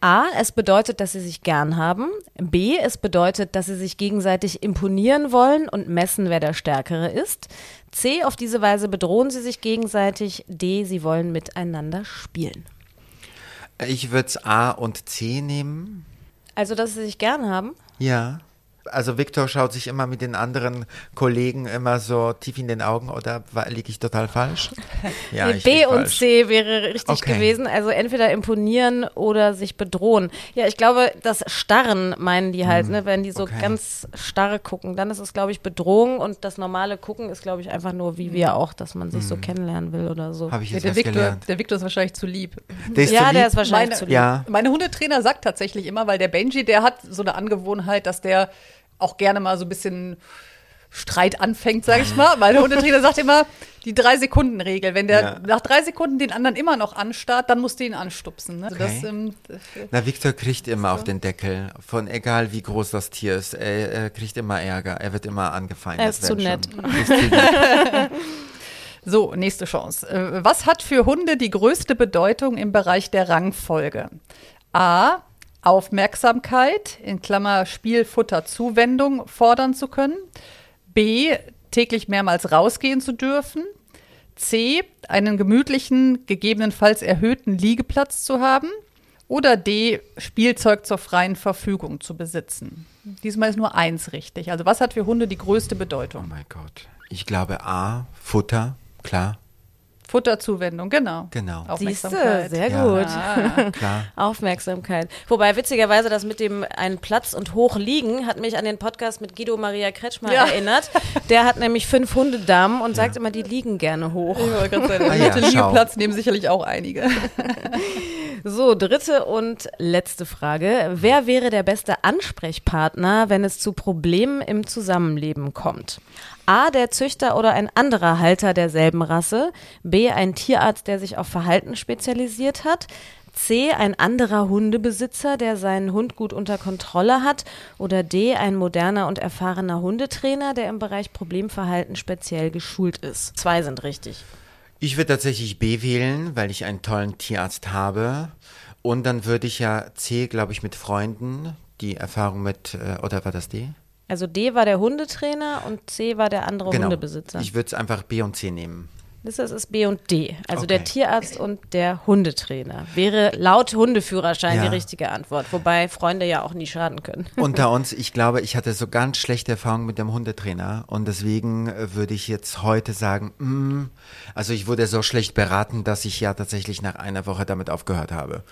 A, es bedeutet, dass sie sich gern haben. B, es bedeutet, dass sie sich gegenseitig imponieren wollen und messen, wer der Stärkere ist. C, auf diese Weise bedrohen sie sich gegenseitig. D, sie wollen miteinander spielen. Ich würde A und C nehmen. Also, dass sie sich gern haben? Ja also Viktor schaut sich immer mit den anderen Kollegen immer so tief in den Augen oder liege ich total falsch? Ja, nee, B und falsch. C wäre richtig okay. gewesen. Also entweder imponieren oder sich bedrohen. Ja, ich glaube, das Starren meinen die halt, hm, ne? wenn die so okay. ganz starre gucken, dann ist es, glaube ich, Bedrohung und das normale Gucken ist, glaube ich, einfach nur wie wir auch, dass man sich hm. so kennenlernen will oder so. Habe ich jetzt ja, der, Victor, gelernt. der Victor ist wahrscheinlich zu lieb. Der ist ja, zu der ist wahrscheinlich meine, zu lieb. Ja. Meine Hundetrainer sagt tatsächlich immer, weil der Benji, der hat so eine Angewohnheit, dass der auch gerne mal so ein bisschen Streit anfängt, sage ich mal. Mein Hundetrainer sagt immer, die Drei-Sekunden-Regel. Wenn der ja. nach drei Sekunden den anderen immer noch anstarrt, dann musst du ihn anstupsen. Ne? Okay. Also das, ähm, Na, Victor kriegt immer so. auf den Deckel. Von egal wie groß das Tier ist. Er, er kriegt immer Ärger. Er wird immer angefeindet. Er ist zu nett. so, nächste Chance. Äh, was hat für Hunde die größte Bedeutung im Bereich der Rangfolge? A. Aufmerksamkeit, in Klammer Spielfutter Zuwendung fordern zu können. B, täglich mehrmals rausgehen zu dürfen. C, einen gemütlichen, gegebenenfalls erhöhten Liegeplatz zu haben. Oder D, Spielzeug zur freien Verfügung zu besitzen. Diesmal ist nur eins richtig. Also was hat für Hunde die größte Bedeutung? Oh mein Gott. Ich glaube A, Futter, klar. Futterzuwendung, genau. Genau. Siehste, Aufmerksamkeit. sehr Ja. gut. Ah, Klar. Aufmerksamkeit. Wobei witzigerweise das mit dem einen Platz und hoch liegen hat mich an den Podcast mit Guido Maria Kretschmer Ja. erinnert. Der hat nämlich fünf Hundedamen und sagt immer, die liegen gerne hoch. ich wollte gerade sagen, Ah den ja, Mittelliegeplatz nehmen sicherlich auch einige. So, dritte und letzte Frage. Wer wäre der beste Ansprechpartner, wenn es zu Problemen im Zusammenleben kommt? A, der Züchter oder ein anderer Halter derselben Rasse. B, ein Tierarzt, der sich auf Verhalten spezialisiert hat. C, ein anderer Hundebesitzer, der seinen Hund gut unter Kontrolle hat. Oder D, ein moderner und erfahrener Hundetrainer, der im Bereich Problemverhalten speziell geschult ist. Zwei sind richtig. Ich würde tatsächlich B wählen, weil ich einen tollen Tierarzt habe. Und dann würde ich ja C, glaube ich, mit Freunden, die Erfahrung mit, äh, oder war das D? Also D war der Hundetrainer und C war der andere Hundebesitzer. Genau. Ich würde es einfach B und C nehmen. Das ist B und D. Also der Okay. Tierarzt und der Hundetrainer. Wäre laut Hundeführerschein Ja. die richtige Antwort. Wobei Freunde ja auch nie schaden können. Unter uns, ich glaube, ich hatte so ganz schlechte Erfahrungen mit dem Hundetrainer und deswegen äh, würde ich jetzt heute sagen, mm, also ich wurde so schlecht beraten, dass ich ja tatsächlich nach einer Woche damit aufgehört habe.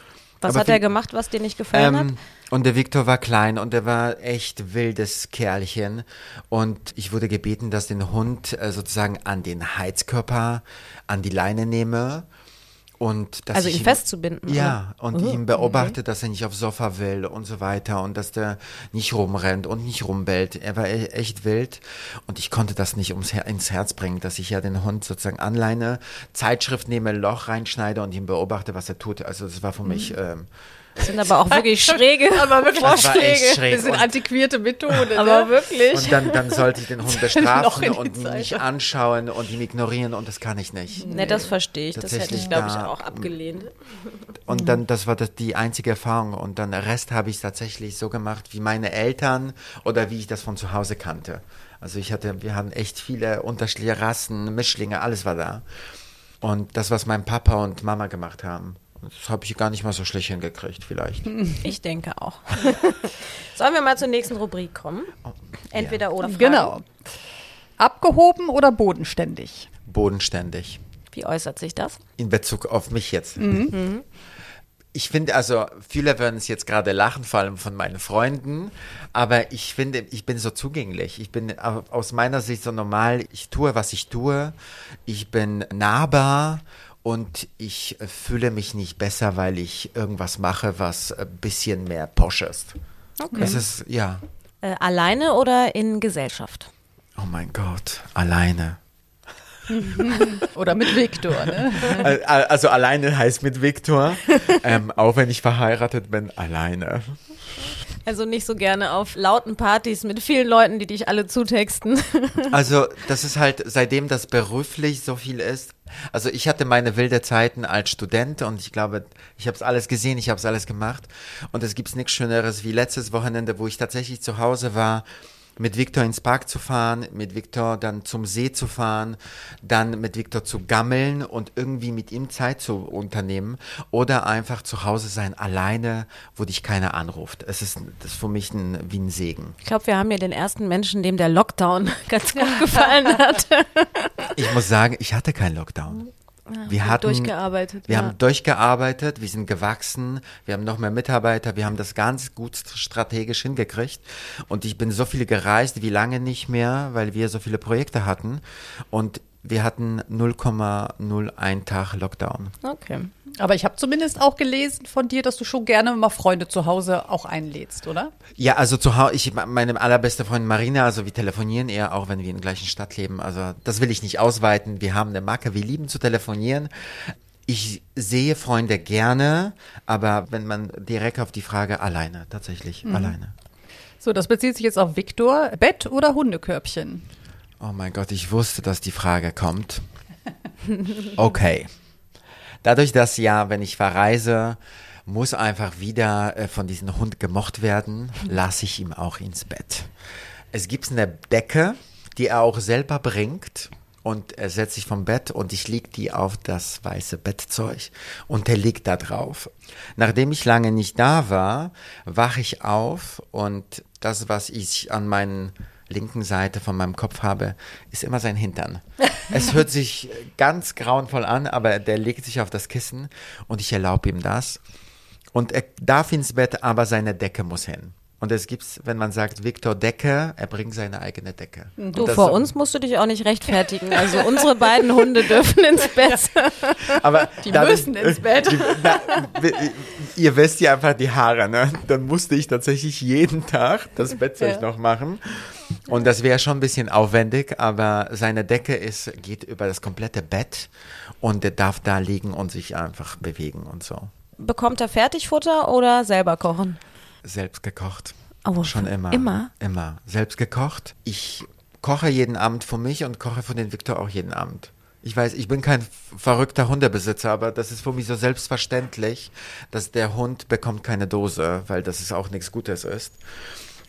Was Aber hat er gemacht, was dir nicht gefallen hat? Und der Viktor war klein und er war echt wildes Kerlchen. Und ich wurde gebeten, dass den Hund äh, sozusagen an den Heizkörper, an die Leine nehme. Und dass Also ich ihn festzubinden, Ja, oder? und Oh, ihn beobachte, dass er nicht aufs Sofa will und so weiter und dass der nicht rumrennt und nicht rumbellt. Er war e- echt wild und ich konnte das nicht ums ins Herz bringen, dass ich ja den Hund sozusagen anleine, Zeitschrift nehme, Loch reinschneide und ihn beobachte, was er tut. Also das war für mich ähm, Das sind aber auch wirklich schräge Aber wirklich Das Vorschläge. schräg. bisschen Und- antiquierte Methode. Aber ne? wirklich. Und dann, dann sollte ich den Hund bestrafen und ihn Zeit. nicht anschauen und ihn ignorieren und das kann ich nicht. Ne, das verstehe ich. Das hätte ich, Tatsächlich glaube ich, auch abgelehnt. Und dann, das war das, die einzige Erfahrung und dann der Rest habe ich tatsächlich so gemacht wie meine Eltern oder wie ich das von zu Hause kannte. Also ich hatte, wir hatten echt viele unterschiedliche Rassen, Mischlinge, alles war da. Und das, was mein Papa und Mama gemacht haben, das habe ich gar nicht mal so schlecht hingekriegt vielleicht. Ich denke auch. Sollen wir mal zur nächsten Rubrik kommen? Entweder oder Fragen. Genau. Abgehoben oder bodenständig? Bodenständig. Wie äußert sich das? in Bezug auf mich jetzt. Ich finde, also viele würden es jetzt gerade lachen, vor allem von meinen Freunden, aber ich finde, ich bin so zugänglich. Ich bin au- aus meiner Sicht so normal. Ich tue, was ich tue. Ich bin nahbar und ich äh, fühle mich nicht besser, weil ich irgendwas mache, was ein bisschen mehr posch ist. Okay. Das ist, ja, Äh, alleine oder in Gesellschaft? oh mein Gott, alleine. Oder mit Viktor, ne? Al- al- Also alleine heißt mit Viktor, ähm, auch wenn ich verheiratet bin, alleine. Also nicht so gerne auf lauten Partys mit vielen Leuten, die dich alle zutexten. Also das ist halt, seitdem das beruflich so viel ist. Also ich hatte meine wilde Zeiten als Student und ich glaube, ich habe es alles gesehen, ich habe es alles gemacht. Und es gibt nichts Schöneres wie letztes Wochenende, wo ich tatsächlich zu Hause war, mit Viktor ins Park zu fahren, mit Viktor dann zum See zu fahren, dann mit Viktor zu gammeln und irgendwie mit ihm Zeit zu unternehmen oder einfach zu Hause sein, alleine, wo dich keiner anruft. Es ist, das ist für mich ein, wie ein Segen. Ich glaube, wir haben hier den ersten Menschen, dem der Lockdown ganz gut gefallen hat. Ich muss sagen, ich hatte keinen Lockdown. Wir hatten durchgearbeitet, Wir ja. haben durchgearbeitet, wir sind gewachsen, wir haben noch mehr Mitarbeiter, wir haben das ganz gut strategisch hingekriegt. Und ich bin so viel gereist wie lange nicht mehr, weil wir so viele Projekte hatten. Und wir hatten 0,01 Tag Lockdown. Okay. Aber ich habe zumindest auch gelesen von dir, dass du schon gerne mal Freunde zu Hause auch einlädst, oder? Ja, also zu Hause, ich, meine allerbeste Freundin Marina, also wir telefonieren eher, auch wenn wir in der gleichen Stadt leben. Also das will ich nicht ausweiten. Wir haben eine Marke, wir lieben zu telefonieren. Ich sehe Freunde gerne, aber wenn man direkt auf die Frage alleine, tatsächlich alleine. So, das bezieht sich jetzt auf Viktor. Bett oder Hundekörbchen? Oh mein Gott, ich wusste, dass die Frage kommt. Okay. Dadurch, dass ja, wenn ich verreise, muss einfach wieder äh, von diesem Hund gemocht werden, lasse ich ihm auch ins Bett. Es gibt eine Decke, die er auch selber bringt. Und er setzt sich vom Bett und ich leg die auf das weiße Bettzeug und er liegt da drauf. Nachdem ich lange nicht da war, wache ich auf und das, was ich an meinen linken Seite von meinem Kopf habe, ist immer sein Hintern. es hört sich ganz grauenvoll an, aber der legt sich auf das Kissen und ich erlaube ihm das. Und er darf ins Bett, aber seine Decke muss hin. Und es gibt's, wenn man sagt, Viktor Decke, er bringt seine eigene Decke. Du, vor uns musst du dich auch nicht rechtfertigen. Also unsere beiden Hunde dürfen ins Bett. Aber Die müssen ins Bett. Die, na, ihr wisst ja einfach die Haare, ne? Dann musste ich tatsächlich jeden Tag das Bettzeug Ja. noch machen. Und das wäre schon ein bisschen aufwendig, aber seine Decke ist, geht über das komplette Bett und er darf da liegen und sich einfach bewegen und so. Bekommt er Fertigfutter oder selber kochen? Selbst gekocht. Oh, Schon immer. immer? Immer. Selbst gekocht. Ich koche jeden Abend für mich und koche für den Viktor auch jeden Abend. Ich weiß, ich bin kein verrückter Hundebesitzer, aber das ist für mich so selbstverständlich, dass der Hund bekommt keine Dose, weil das ist auch nichts Gutes ist.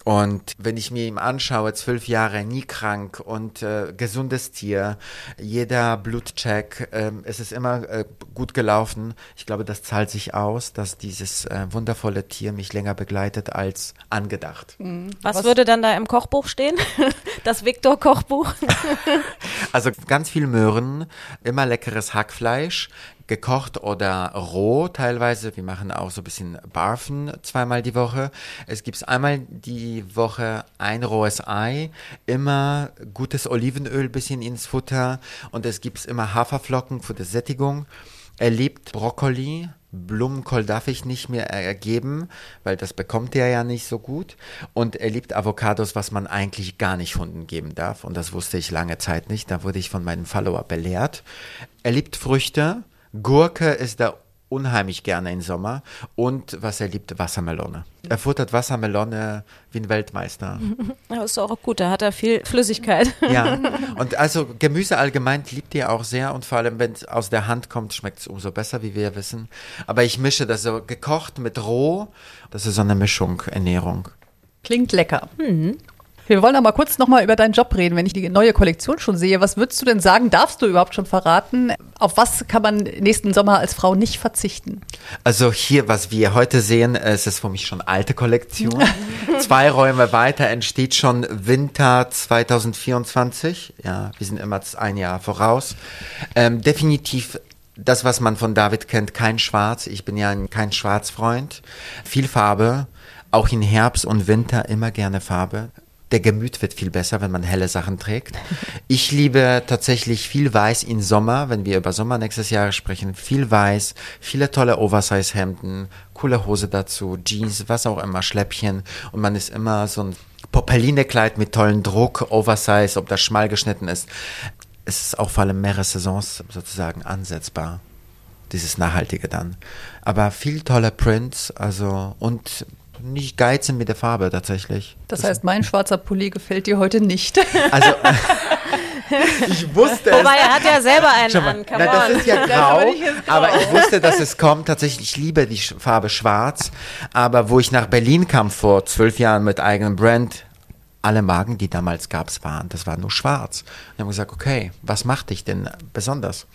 Und wenn ich mir ihm anschaue, zwölf Jahre, nie krank und äh, gesundes Tier, jeder Blutcheck, ähm, es ist immer äh, gut gelaufen. Ich glaube, das zahlt sich aus, dass dieses äh, wundervolle Tier mich länger begleitet als angedacht. Was, würde dann da im Kochbuch stehen? Das Viktor-Kochbuch? Also ganz viel Möhren, immer leckeres Hackfleisch, gekocht oder roh teilweise. Wir machen auch so ein bisschen Barfen zweimal die Woche. Es gibt einmal die Woche ein rohes Ei, immer gutes Olivenöl bisschen ins Futter und es gibt immer Haferflocken für die Sättigung. Er liebt Brokkoli. Blumenkohl darf ich nicht mehr ergeben, weil das bekommt er ja nicht so gut. Und er liebt Avocados, was man eigentlich gar nicht Hunden geben darf. Und das wusste ich lange Zeit nicht. Da wurde ich von meinem Follower belehrt. Er liebt Früchte. Gurke ist er unheimlich gerne im Sommer. Und was er liebt, Wassermelone. Er futtert Wassermelone wie ein Weltmeister. Ja, ist auch gut, da hat er viel Flüssigkeit. Ja, und also Gemüse allgemein liebt ihr auch sehr und vor allem, wenn es aus der Hand kommt, schmeckt es umso besser, wie wir wissen. Aber ich mische das so gekocht mit roh. Das ist so eine Mischung, Ernährung. Klingt lecker. Wir wollen aber kurz nochmal über deinen Job reden, wenn ich die neue Kollektion schon sehe. Was würdest du denn sagen? Darfst du überhaupt schon verraten? Auf was kann man nächsten Sommer als Frau nicht verzichten? Also hier, was wir heute sehen, es ist für mich schon alte Kollektion. Zwei Räume weiter entsteht schon Winter 2024. Ja, wir sind immer ein Jahr voraus. Ähm, definitiv das, was man von David kennt, kein Schwarz. Ich bin ja ein, kein Schwarzfreund. Viel Farbe. Auch in Herbst und Winter immer gerne Farbe. Der Gemüt wird viel besser, wenn man helle Sachen trägt. Ich liebe tatsächlich viel Weiß im Sommer, wenn wir über Sommer nächstes Jahr sprechen. Viel Weiß, viele tolle Oversize-Hemden, coole Hose dazu, Jeans, was auch immer, Schläppchen. Und man ist immer so ein Popeline-Kleid mit tollen Druck, Oversize, ob das schmal geschnitten ist. Es ist auch vor allem mehrere Saisons sozusagen ansetzbar. Dieses Nachhaltige dann. Aber viel tolle Prints, also, und nicht geizen mit der Farbe tatsächlich. Das heißt, mein schwarzer Pulli gefällt dir heute nicht. Also, ich wusste es. Wobei, er hat ja selber einen Schau mal, an. Come na, das on. ist ja grau, grau. aber ich wusste, dass es kommt. Tatsächlich, ich liebe die Farbe schwarz. Aber wo ich nach Berlin kam vor zwölf Jahren mit eigenem Brand, alle Magen, die damals gab's, waren, das war nur schwarz. Und haben gesagt, okay, was macht dich denn besonders?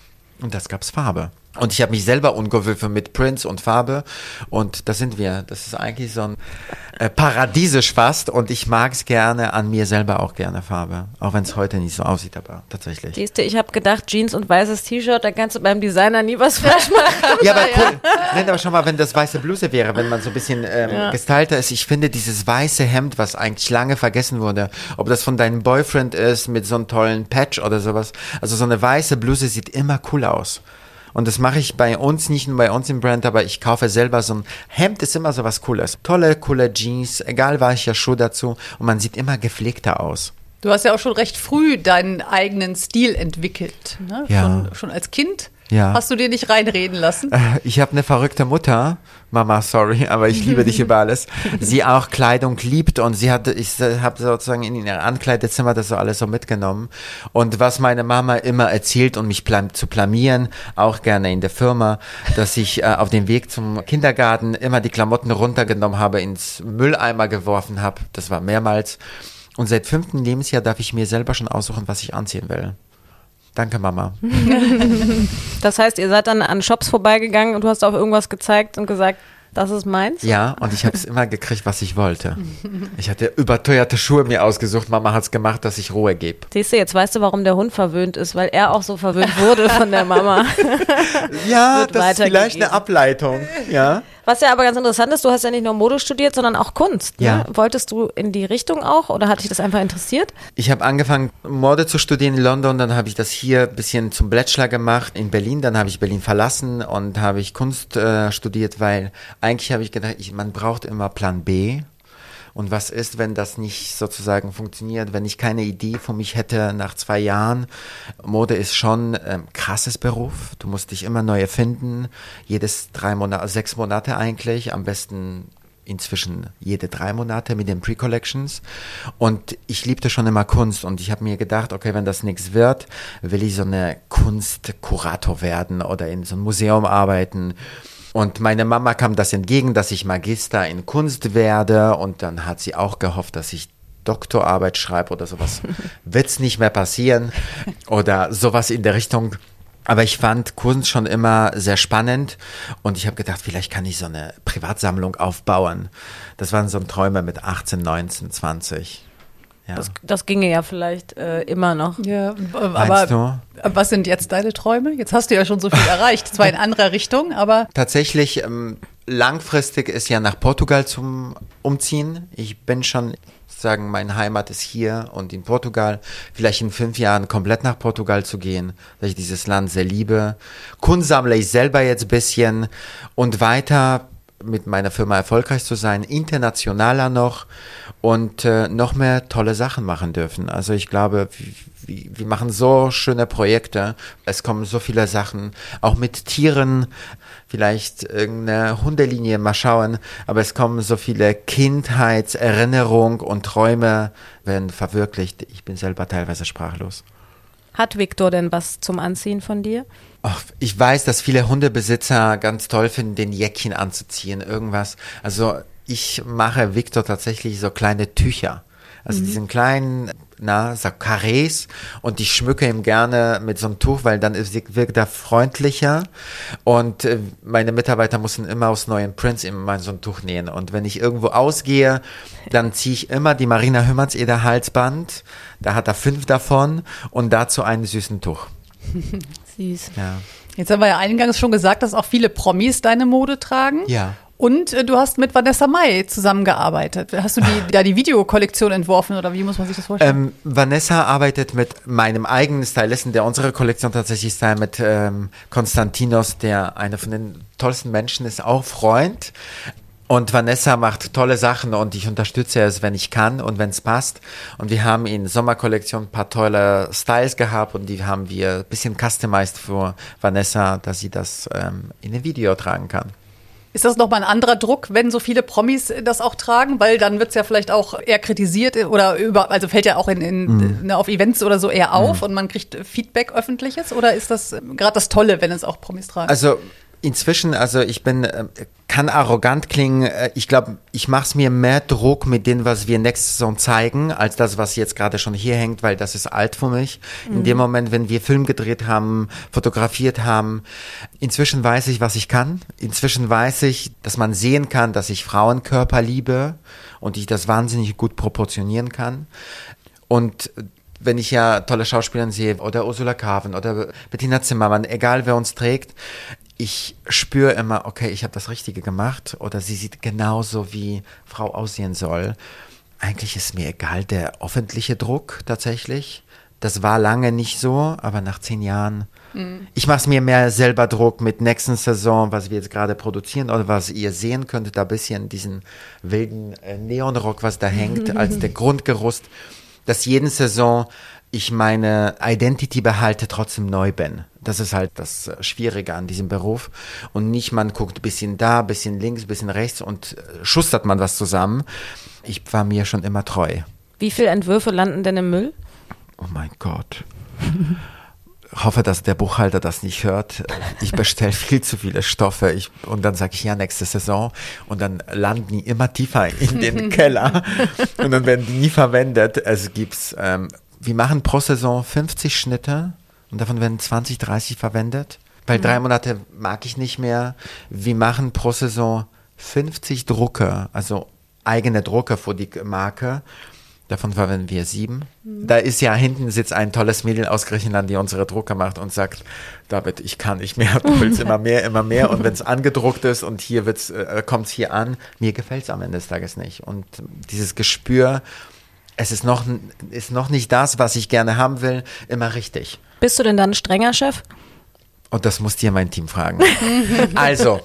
Und das gab's Farbe. Und ich habe mich selber umgewürfelt mit Prints und Farbe. Und das sind wir. Das ist eigentlich so ein äh, Paradiesisch fast. Und ich mag's gerne, an mir selber auch gerne Farbe. Auch wenn es heute nicht so aussieht, aber tatsächlich. Siehst du, ich habe gedacht, Jeans und weißes T-Shirt, da kannst du beim Designer nie was falsch machen. Ja, aber cool. Nein, aber schon mal, wenn das weiße Bluse wäre, wenn man so ein bisschen ähm, gestylter ist. Ich finde dieses weiße Hemd, was eigentlich lange vergessen wurde, ob das von deinem Boyfriend ist mit so einem tollen Patch oder sowas. Also so eine weiße Bluse sieht immer cool aus. Und das mache ich bei uns, nicht nur bei uns im Brand, aber ich kaufe selber so ein Hemd, ist immer so was Cooles. Tolle, coole Jeans, egal welcher Schuh dazu. Und man sieht immer gepflegter aus. Du hast ja auch schon recht früh deinen eigenen Stil entwickelt. Ne? Ja. Schon, schon als Kind Ja. hast du dir nicht reinreden lassen. Äh, Ich habe eine verrückte Mutter, Mama, sorry, aber ich liebe dich über alles. Sie auch Kleidung liebt und sie hatte, ich habe sozusagen in ihr Ankleidezimmer das so alles so mitgenommen. Und was meine Mama immer erzählt, um mich plam zu blamieren, auch gerne in der Firma, dass ich äh, auf dem Weg zum Kindergarten immer die Klamotten runtergenommen habe, ins Mülleimer geworfen habe. Das war mehrmals. Und seit fünften Lebensjahr darf ich mir selber schon aussuchen, was ich anziehen will. Danke, Mama. Das heißt, ihr seid dann an Shops vorbeigegangen und du hast auf irgendwas gezeigt und gesagt, Das ist meins? Ja, und ich habe es immer gekriegt, was ich wollte. Ich hatte überteuerte Schuhe mir ausgesucht. Mama hat es gemacht, dass ich Ruhe gebe. Siehst du, jetzt weißt du, warum der Hund verwöhnt ist, weil er auch so verwöhnt wurde von der Mama. Ja, das ist vielleicht eine Ableitung. Ja. Was ja aber ganz interessant ist, du hast ja nicht nur Mode studiert, sondern auch Kunst. Ne? Ja. Wolltest du in die Richtung auch oder hat dich das einfach interessiert? Ich habe angefangen, Mode zu studieren in London, dann habe ich das hier ein bisschen zum Bachelor gemacht in Berlin, dann habe ich Berlin verlassen und habe ich Kunst äh, studiert, weil eigentlich habe ich gedacht, ich, man braucht immer Plan B. Und was ist, wenn das nicht sozusagen funktioniert, wenn ich keine Idee von mich hätte nach zwei Jahren? Mode ist schon ähm, krasses Beruf. Du musst dich immer neu erfinden. Jedes drei Monate, sechs Monate eigentlich. Am besten inzwischen jede drei Monate mit den Pre-Collections. Und ich liebte schon immer Kunst und ich habe mir gedacht, okay, wenn das nichts wird, will ich so eine Kunstkurator werden oder in so einem Museum arbeiten. Und meine Mama kam das entgegen, dass ich Magister in Kunst werde und dann hat sie auch gehofft, dass ich Doktorarbeit schreibe oder sowas. Wird's nicht mehr passieren oder sowas in der Richtung. Aber ich fand Kunst schon immer sehr spannend und ich habe gedacht, vielleicht kann ich so eine Privatsammlung aufbauen. Das waren so Träume mit 18, 19, 20. Ja. Das, das ginge ja vielleicht äh, immer noch. Ja, Meinst aber was sind jetzt deine Träume? Jetzt hast du ja schon so viel erreicht, zwar in anderer Richtung, aber Tatsächlich, ähm, langfristig ist ja nach Portugal zum Umziehen. Ich bin schon, sagen, meine Heimat ist hier und in Portugal. Vielleicht in fünf Jahren komplett nach Portugal zu gehen, weil ich dieses Land sehr liebe. Kunst sammle ich selber jetzt ein bisschen und weiter mit meiner Firma erfolgreich zu sein, internationaler noch und äh, noch mehr tolle Sachen machen dürfen. Also ich glaube, wir, machen so schöne Projekte. Es kommen so viele Sachen, auch mit Tieren, vielleicht irgendeine Hundelinie, mal schauen. Aber es kommen so viele Kindheitserinnerungen und Träume werden verwirklicht. Ich bin selber teilweise sprachlos. Hat Viktor denn was zum Anziehen von dir? Ich weiß, dass viele Hundebesitzer ganz toll finden, den Jäckchen anzuziehen, irgendwas. Also ich mache Victor tatsächlich so kleine Tücher. Also diesen kleinen, na, so Karrees und ich schmücke ihm gerne mit so einem Tuch, weil dann ist, wirkt er freundlicher und äh, meine Mitarbeiter müssen immer aus neuen Prints immer so ein Tuch nähen und wenn ich irgendwo ausgehe, dann ziehe ich immer die Marina Hümmerns Eder Halsband, da hat er fünf davon und dazu einen süßen Tuch. Süß. Ja. jetzt haben wir ja eingangs schon gesagt, dass auch viele Promis deine Mode tragen. Ja. Und äh, du hast mit Vanessa Mai zusammengearbeitet. Hast du die, da die Videokollektion entworfen oder wie muss man sich das vorstellen? Ähm, Vanessa arbeitet mit meinem eigenen Stylisten, der unsere Kollektion tatsächlich stylt, mit ähm, Konstantinos, der einer von den tollsten Menschen ist, auch Freund. Und Vanessa macht tolle Sachen und ich unterstütze es, wenn ich kann und wenn es passt. Und wir haben in Sommerkollektion ein paar tolle Styles gehabt und die haben wir ein bisschen customized für Vanessa, dass sie das ähm, in ein Video tragen kann. Ist das nochmal ein anderer Druck, wenn so viele Promis das auch tragen? Weil dann wird es ja vielleicht auch eher kritisiert oder über, also fällt ja auch in, in, ne, auf Events oder so eher auf und man kriegt Feedback öffentliches? Oder ist das gerade das Tolle, wenn es auch Promis tragen? Also inzwischen, also ich bin, äh, kann arrogant klingen. äh, Ich glaube, ich mache es mir mehr Druck mit dem, was wir nächste Saison zeigen, als das, was jetzt gerade schon hier hängt, weil das ist alt für mich. In dem Moment, wenn wir Film gedreht haben, fotografiert haben, inzwischen weiß ich, was ich kann. Inzwischen weiß ich, dass man sehen kann, dass ich Frauenkörper liebe und ich das wahnsinnig gut proportionieren kann. Und wenn ich ja tolle Schauspieler sehe oder Ursula Carven oder Bettina Zimmermann, egal wer uns trägt, ich spüre immer, okay, ich habe das Richtige gemacht oder sie sieht genauso wie Frau aussehen soll. Eigentlich ist mir egal der öffentliche Druck tatsächlich. Das war lange nicht so, aber nach zehn Jahren. Ich mache es mir mehr selber Druck mit nächsten Saison, was wir jetzt gerade produzieren oder was ihr sehen könntet, da ein bisschen diesen wilden äh, Neonrock, was da hängt, als der Grundgerüst, dass jeden Saison ich meine Identity behalte, trotzdem neu bin. Das ist halt das Schwierige an diesem Beruf. Und nicht man guckt bisschen da, bisschen links, bisschen rechts und äh, schustert man was zusammen. Ich war mir schon immer treu. Wie viele Entwürfe landen denn im Müll? Oh mein Gott. Hoffe, dass der Buchhalter das nicht hört. Ich bestelle viel zu viele Stoffe ich, und dann sage ich ja nächste Saison und dann landen die immer tiefer in den Keller und dann werden die nie verwendet. Es gibt's. Ähm, wir machen pro Saison 50 Schnitte und davon werden 20, 30 verwendet. Weil drei Monate mag ich nicht mehr. Wir machen pro Saison 50 Drucker, also eigene Drucker für die Marke. Davon verwenden wir sieben. Da ist ja hinten sitzt ein tolles Mädel aus Griechenland, die unsere Drucker macht und sagt, David, ich kann nicht mehr, du willst immer mehr, immer mehr. Und wenn es angedruckt ist und hier wird's, äh, kommt es hier an, mir gefällt es am Ende des Tages nicht. Und dieses Gespür, es ist noch, ist noch nicht das, was ich gerne haben will, immer richtig. Bist du denn dann ein strenger Chef? Und das muss dir mein Team fragen. also,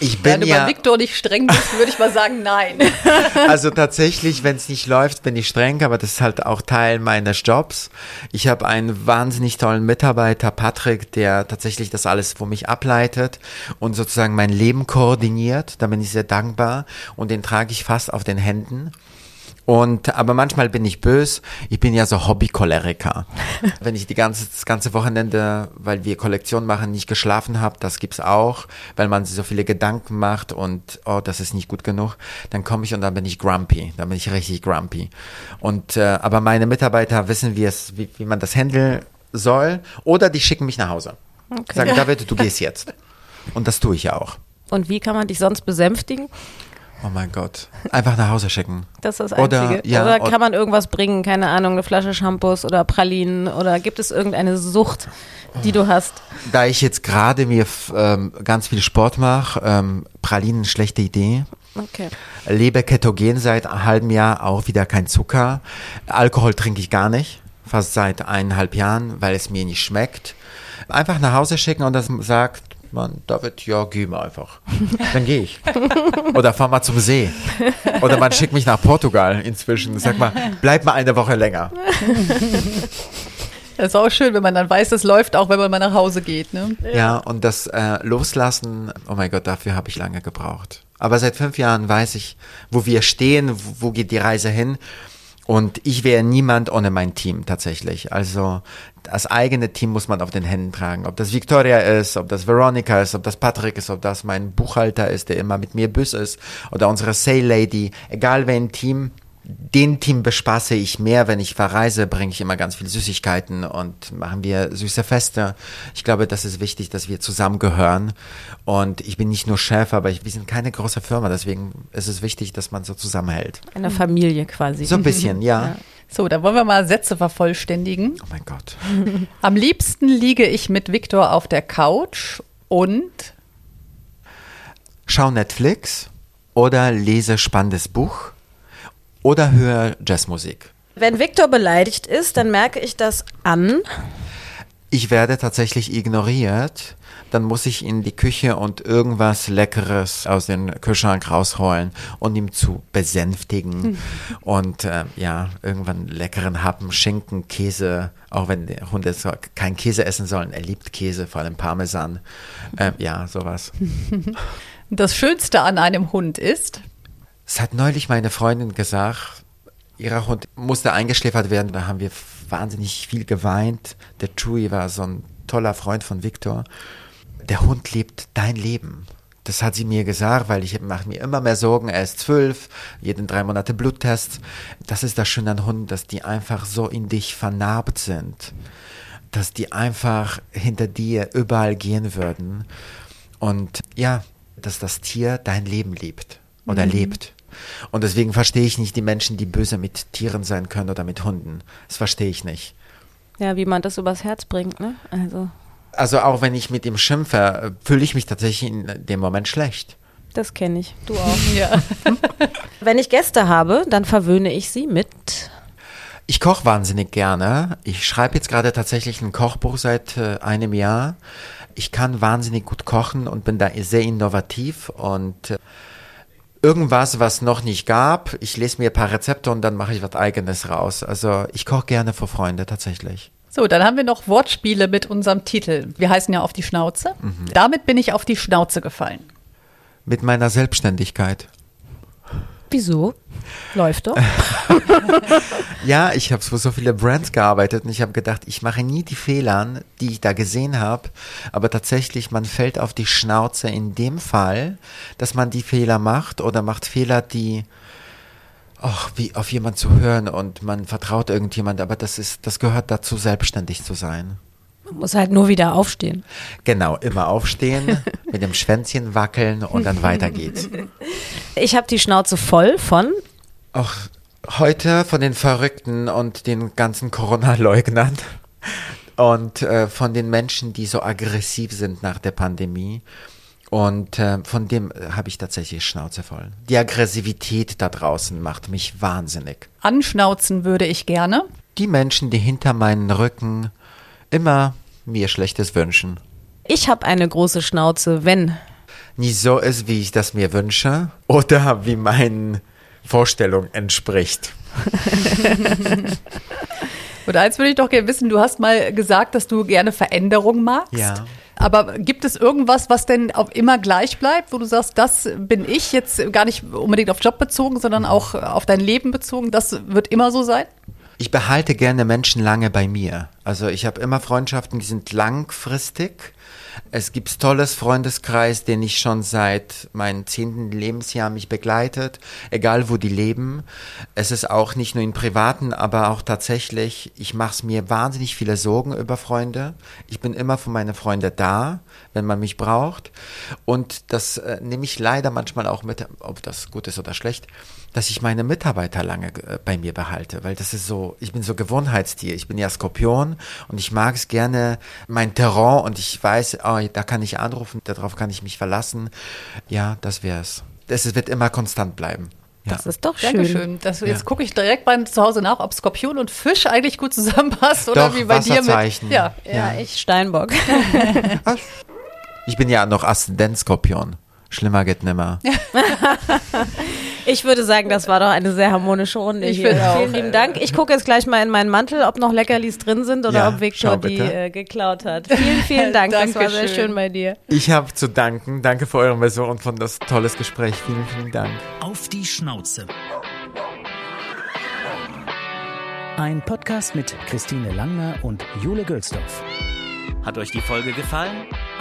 ich Wenn bin du ja, bei Viktor nicht streng bist, würde ich mal sagen, nein. also tatsächlich, wenn es nicht läuft, bin ich streng, aber das ist halt auch Teil meines Jobs. Ich habe einen wahnsinnig tollen Mitarbeiter, Patrick, der tatsächlich das alles für mich ableitet und sozusagen mein Leben koordiniert. Da bin ich sehr dankbar und den trage ich fast auf den Händen. Und, aber manchmal bin ich bös. Ich bin ja so Hobby-Choleriker. Wenn ich die ganze, das ganze Wochenende, weil wir Kollektion machen, nicht geschlafen habe, das gibt's auch, weil man sich so viele Gedanken macht und, oh, das ist nicht gut genug, dann komme ich und dann bin ich grumpy. Dann bin ich richtig grumpy. Und, äh, aber meine Mitarbeiter wissen, wie es, wie, wie man das handeln soll. Oder die schicken mich nach Hause. Sagen, David, du gehst jetzt. Und das tue ich ja auch. Und wie kann man dich sonst besänftigen? Oh mein Gott. Einfach nach Hause schicken. Das ist das Oder, Einzige. ja, oder kann man irgendwas bringen? Keine Ahnung, eine Flasche Shampoos oder Pralinen? Oder gibt es irgendeine Sucht, die du hast? Da ich jetzt gerade mir ähm, ganz viel Sport mache, ähm, Pralinen schlechte Idee. Okay. Lebe ketogen seit einem halben Jahr, auch wieder kein Zucker. Alkohol trinke ich gar nicht, fast seit eineinhalb Jahren, weil es mir nicht schmeckt. Einfach nach Hause schicken und dann sagt man, David, ja, geh mal einfach. Dann gehe ich. Oder fahr mal zum See. Oder man schickt mich nach Portugal inzwischen. Sag mal, bleib mal eine Woche länger. Das ist auch schön, wenn man dann weiß, es läuft, auch wenn man mal nach Hause geht. Ne? Ja, und das äh, Loslassen, oh mein Gott, dafür habe ich lange gebraucht. Aber seit fünf Jahren weiß ich, wo wir stehen, wo, wo geht die Reise hin. Und ich wäre niemand ohne mein Team tatsächlich. Also das eigene Team muss man auf den Händen tragen. Ob das Victoria ist, ob das Veronica ist, ob das Patrick ist, ob das mein Buchhalter ist, der immer mit mir büss ist, oder unsere Sale Lady, egal wen Team, den Team bespaße ich mehr, wenn ich verreise, bringe ich immer ganz viele Süßigkeiten und machen wir süße Feste. Ich glaube, das ist wichtig, dass wir zusammengehören. Und ich bin nicht nur Chef, aber ich, wir sind keine große Firma, deswegen ist es wichtig, dass man so zusammenhält. Eine Familie quasi. So ein bisschen, ja. So, dann wollen wir mal Sätze vervollständigen. Oh mein Gott. Am liebsten liege ich mit Viktor auf der Couch und Schau Netflix oder lese spannendes Buch oder höre Jazzmusik. Wenn Viktor beleidigt ist, dann merke ich das an. Ich werde tatsächlich ignoriert. Dann muss ich in die Küche und irgendwas Leckeres aus dem Kühlschrank rausholen und ihm zu besänftigen. Und äh, ja, irgendwann leckeren Happen, Schinken, Käse, auch wenn der Hund jetzt kein Käse essen soll. Er liebt Käse, vor allem Parmesan. Ähm, ja, sowas. das Schönste an einem Hund ist. Es hat neulich meine Freundin gesagt, ihrer Hund musste eingeschläfert werden. Da haben wir wahnsinnig viel geweint. Der Chewie war so ein toller Freund von Victor. Der Hund lebt dein Leben. Das hat sie mir gesagt, weil ich mache mir immer mehr Sorgen. Er ist zwölf, jeden drei Monate Bluttest. Das ist das Schöne an Hunden, dass die einfach so in dich vernarbt sind. Dass die einfach hinter dir überall gehen würden. Und ja, dass das Tier dein Leben liebt oder lebt. Und deswegen verstehe ich nicht die Menschen, die böse mit Tieren sein können oder mit Hunden. Das verstehe ich nicht. Ja, wie man das übers Herz bringt, ne? Also, Also auch wenn ich mit ihm schimpfe, äh, fühle ich mich tatsächlich in dem Moment schlecht. das kenne ich. Du auch. Ja. Wenn ich Gäste habe, dann verwöhne ich sie mit. Ich koche wahnsinnig gerne. Ich schreibe jetzt gerade tatsächlich ein Kochbuch seit äh, einem Jahr. Ich kann wahnsinnig gut kochen und bin da sehr innovativ und äh, irgendwas, was noch nicht gab. Ich lese mir ein paar Rezepte und dann mache ich was eigenes raus. Also ich koche gerne für Freunde tatsächlich. So, dann haben wir noch Wortspiele mit unserem Titel. Wir heißen ja auf die Schnauze. Mhm. Damit bin ich auf die Schnauze gefallen. Mit meiner Selbstständigkeit. Wieso? Läuft doch. Ja, ich habe für so viele Brands gearbeitet und ich habe gedacht, ich mache nie die Fehler, die ich da gesehen habe. Aber tatsächlich, man fällt auf die Schnauze in dem Fall, dass man die Fehler macht oder macht Fehler, die ach, wie auf jemand zu hören und man vertraut irgendjemand, aber das ist, das gehört dazu, selbstständig zu sein. Muss halt nur wieder aufstehen. Genau, immer aufstehen, mit dem Schwänzchen wackeln und dann weiter geht's. Ich habe die Schnauze voll von Auch heute von den Verrückten und den ganzen Corona-Leugnern und äh, von den Menschen, die so aggressiv sind nach der Pandemie. Und äh, von dem äh, habe ich tatsächlich Schnauze voll. Die Aggressivität da draußen macht mich wahnsinnig. Anschnauzen würde ich gerne. Die Menschen, die hinter meinen Rücken immer mir Schlechtes wünschen. Ich habe eine große Schnauze, wenn. Nie so ist, wie ich das mir wünsche oder wie meinen Vorstellungen entspricht. Und eins würde ich doch gerne wissen, du hast mal gesagt, dass du gerne Veränderung magst. Ja. Aber gibt es irgendwas, was denn auch immer gleich bleibt, wo du sagst, das bin ich jetzt gar nicht unbedingt auf Job bezogen, sondern auch auf dein Leben bezogen, das wird immer so sein? Ich behalte gerne Menschen lange bei mir. Also ich habe immer Freundschaften, die sind langfristig. Es gibt tolles Freundeskreis, den ich schon seit meinem zehnten Lebensjahr mich begleitet, egal wo die leben. Es ist auch nicht nur in privaten, aber auch tatsächlich, ich mache mir wahnsinnig viele Sorgen über Freunde. Ich bin immer für meine Freunde da, wenn man mich braucht. Und das äh, nehme ich leider manchmal auch mit, ob das gut ist oder schlecht dass ich meine Mitarbeiter lange äh, bei mir behalte, weil das ist so, ich bin so Gewohnheitstier, ich bin ja Skorpion und ich mag es gerne, mein Terrain und ich weiß, oh, da kann ich anrufen, darauf kann ich mich verlassen. Ja, das wär's. Es wird immer konstant bleiben. Ja. Das ist doch schön. Dankeschön. Das, jetzt gucke ich direkt bei zu Hause nach, ob Skorpion und Fisch eigentlich gut zusammenpasst oder Doch, wie bei dir mit. Wasserzeichen. Ja. Ja, ich Steinbock. Ich bin ja noch Aszendent-Skorpion. Schlimmer geht nimmer. Ich würde sagen, das war doch eine sehr harmonische Runde Ich hier. auch, Vielen lieben Dank. Ich gucke jetzt gleich mal in meinen Mantel, ob noch Leckerlis drin sind oder Ja, ob Victor die äh, geklaut hat. Vielen, vielen Dank. das war sehr schön bei dir. Ich habe zu danken. Danke für eure Version und für das tolles Gespräch. Vielen, vielen Dank. Auf die Schnauze. Ein Podcast mit Christine Langner und Jule Gölsdorf. Hat euch die Folge gefallen?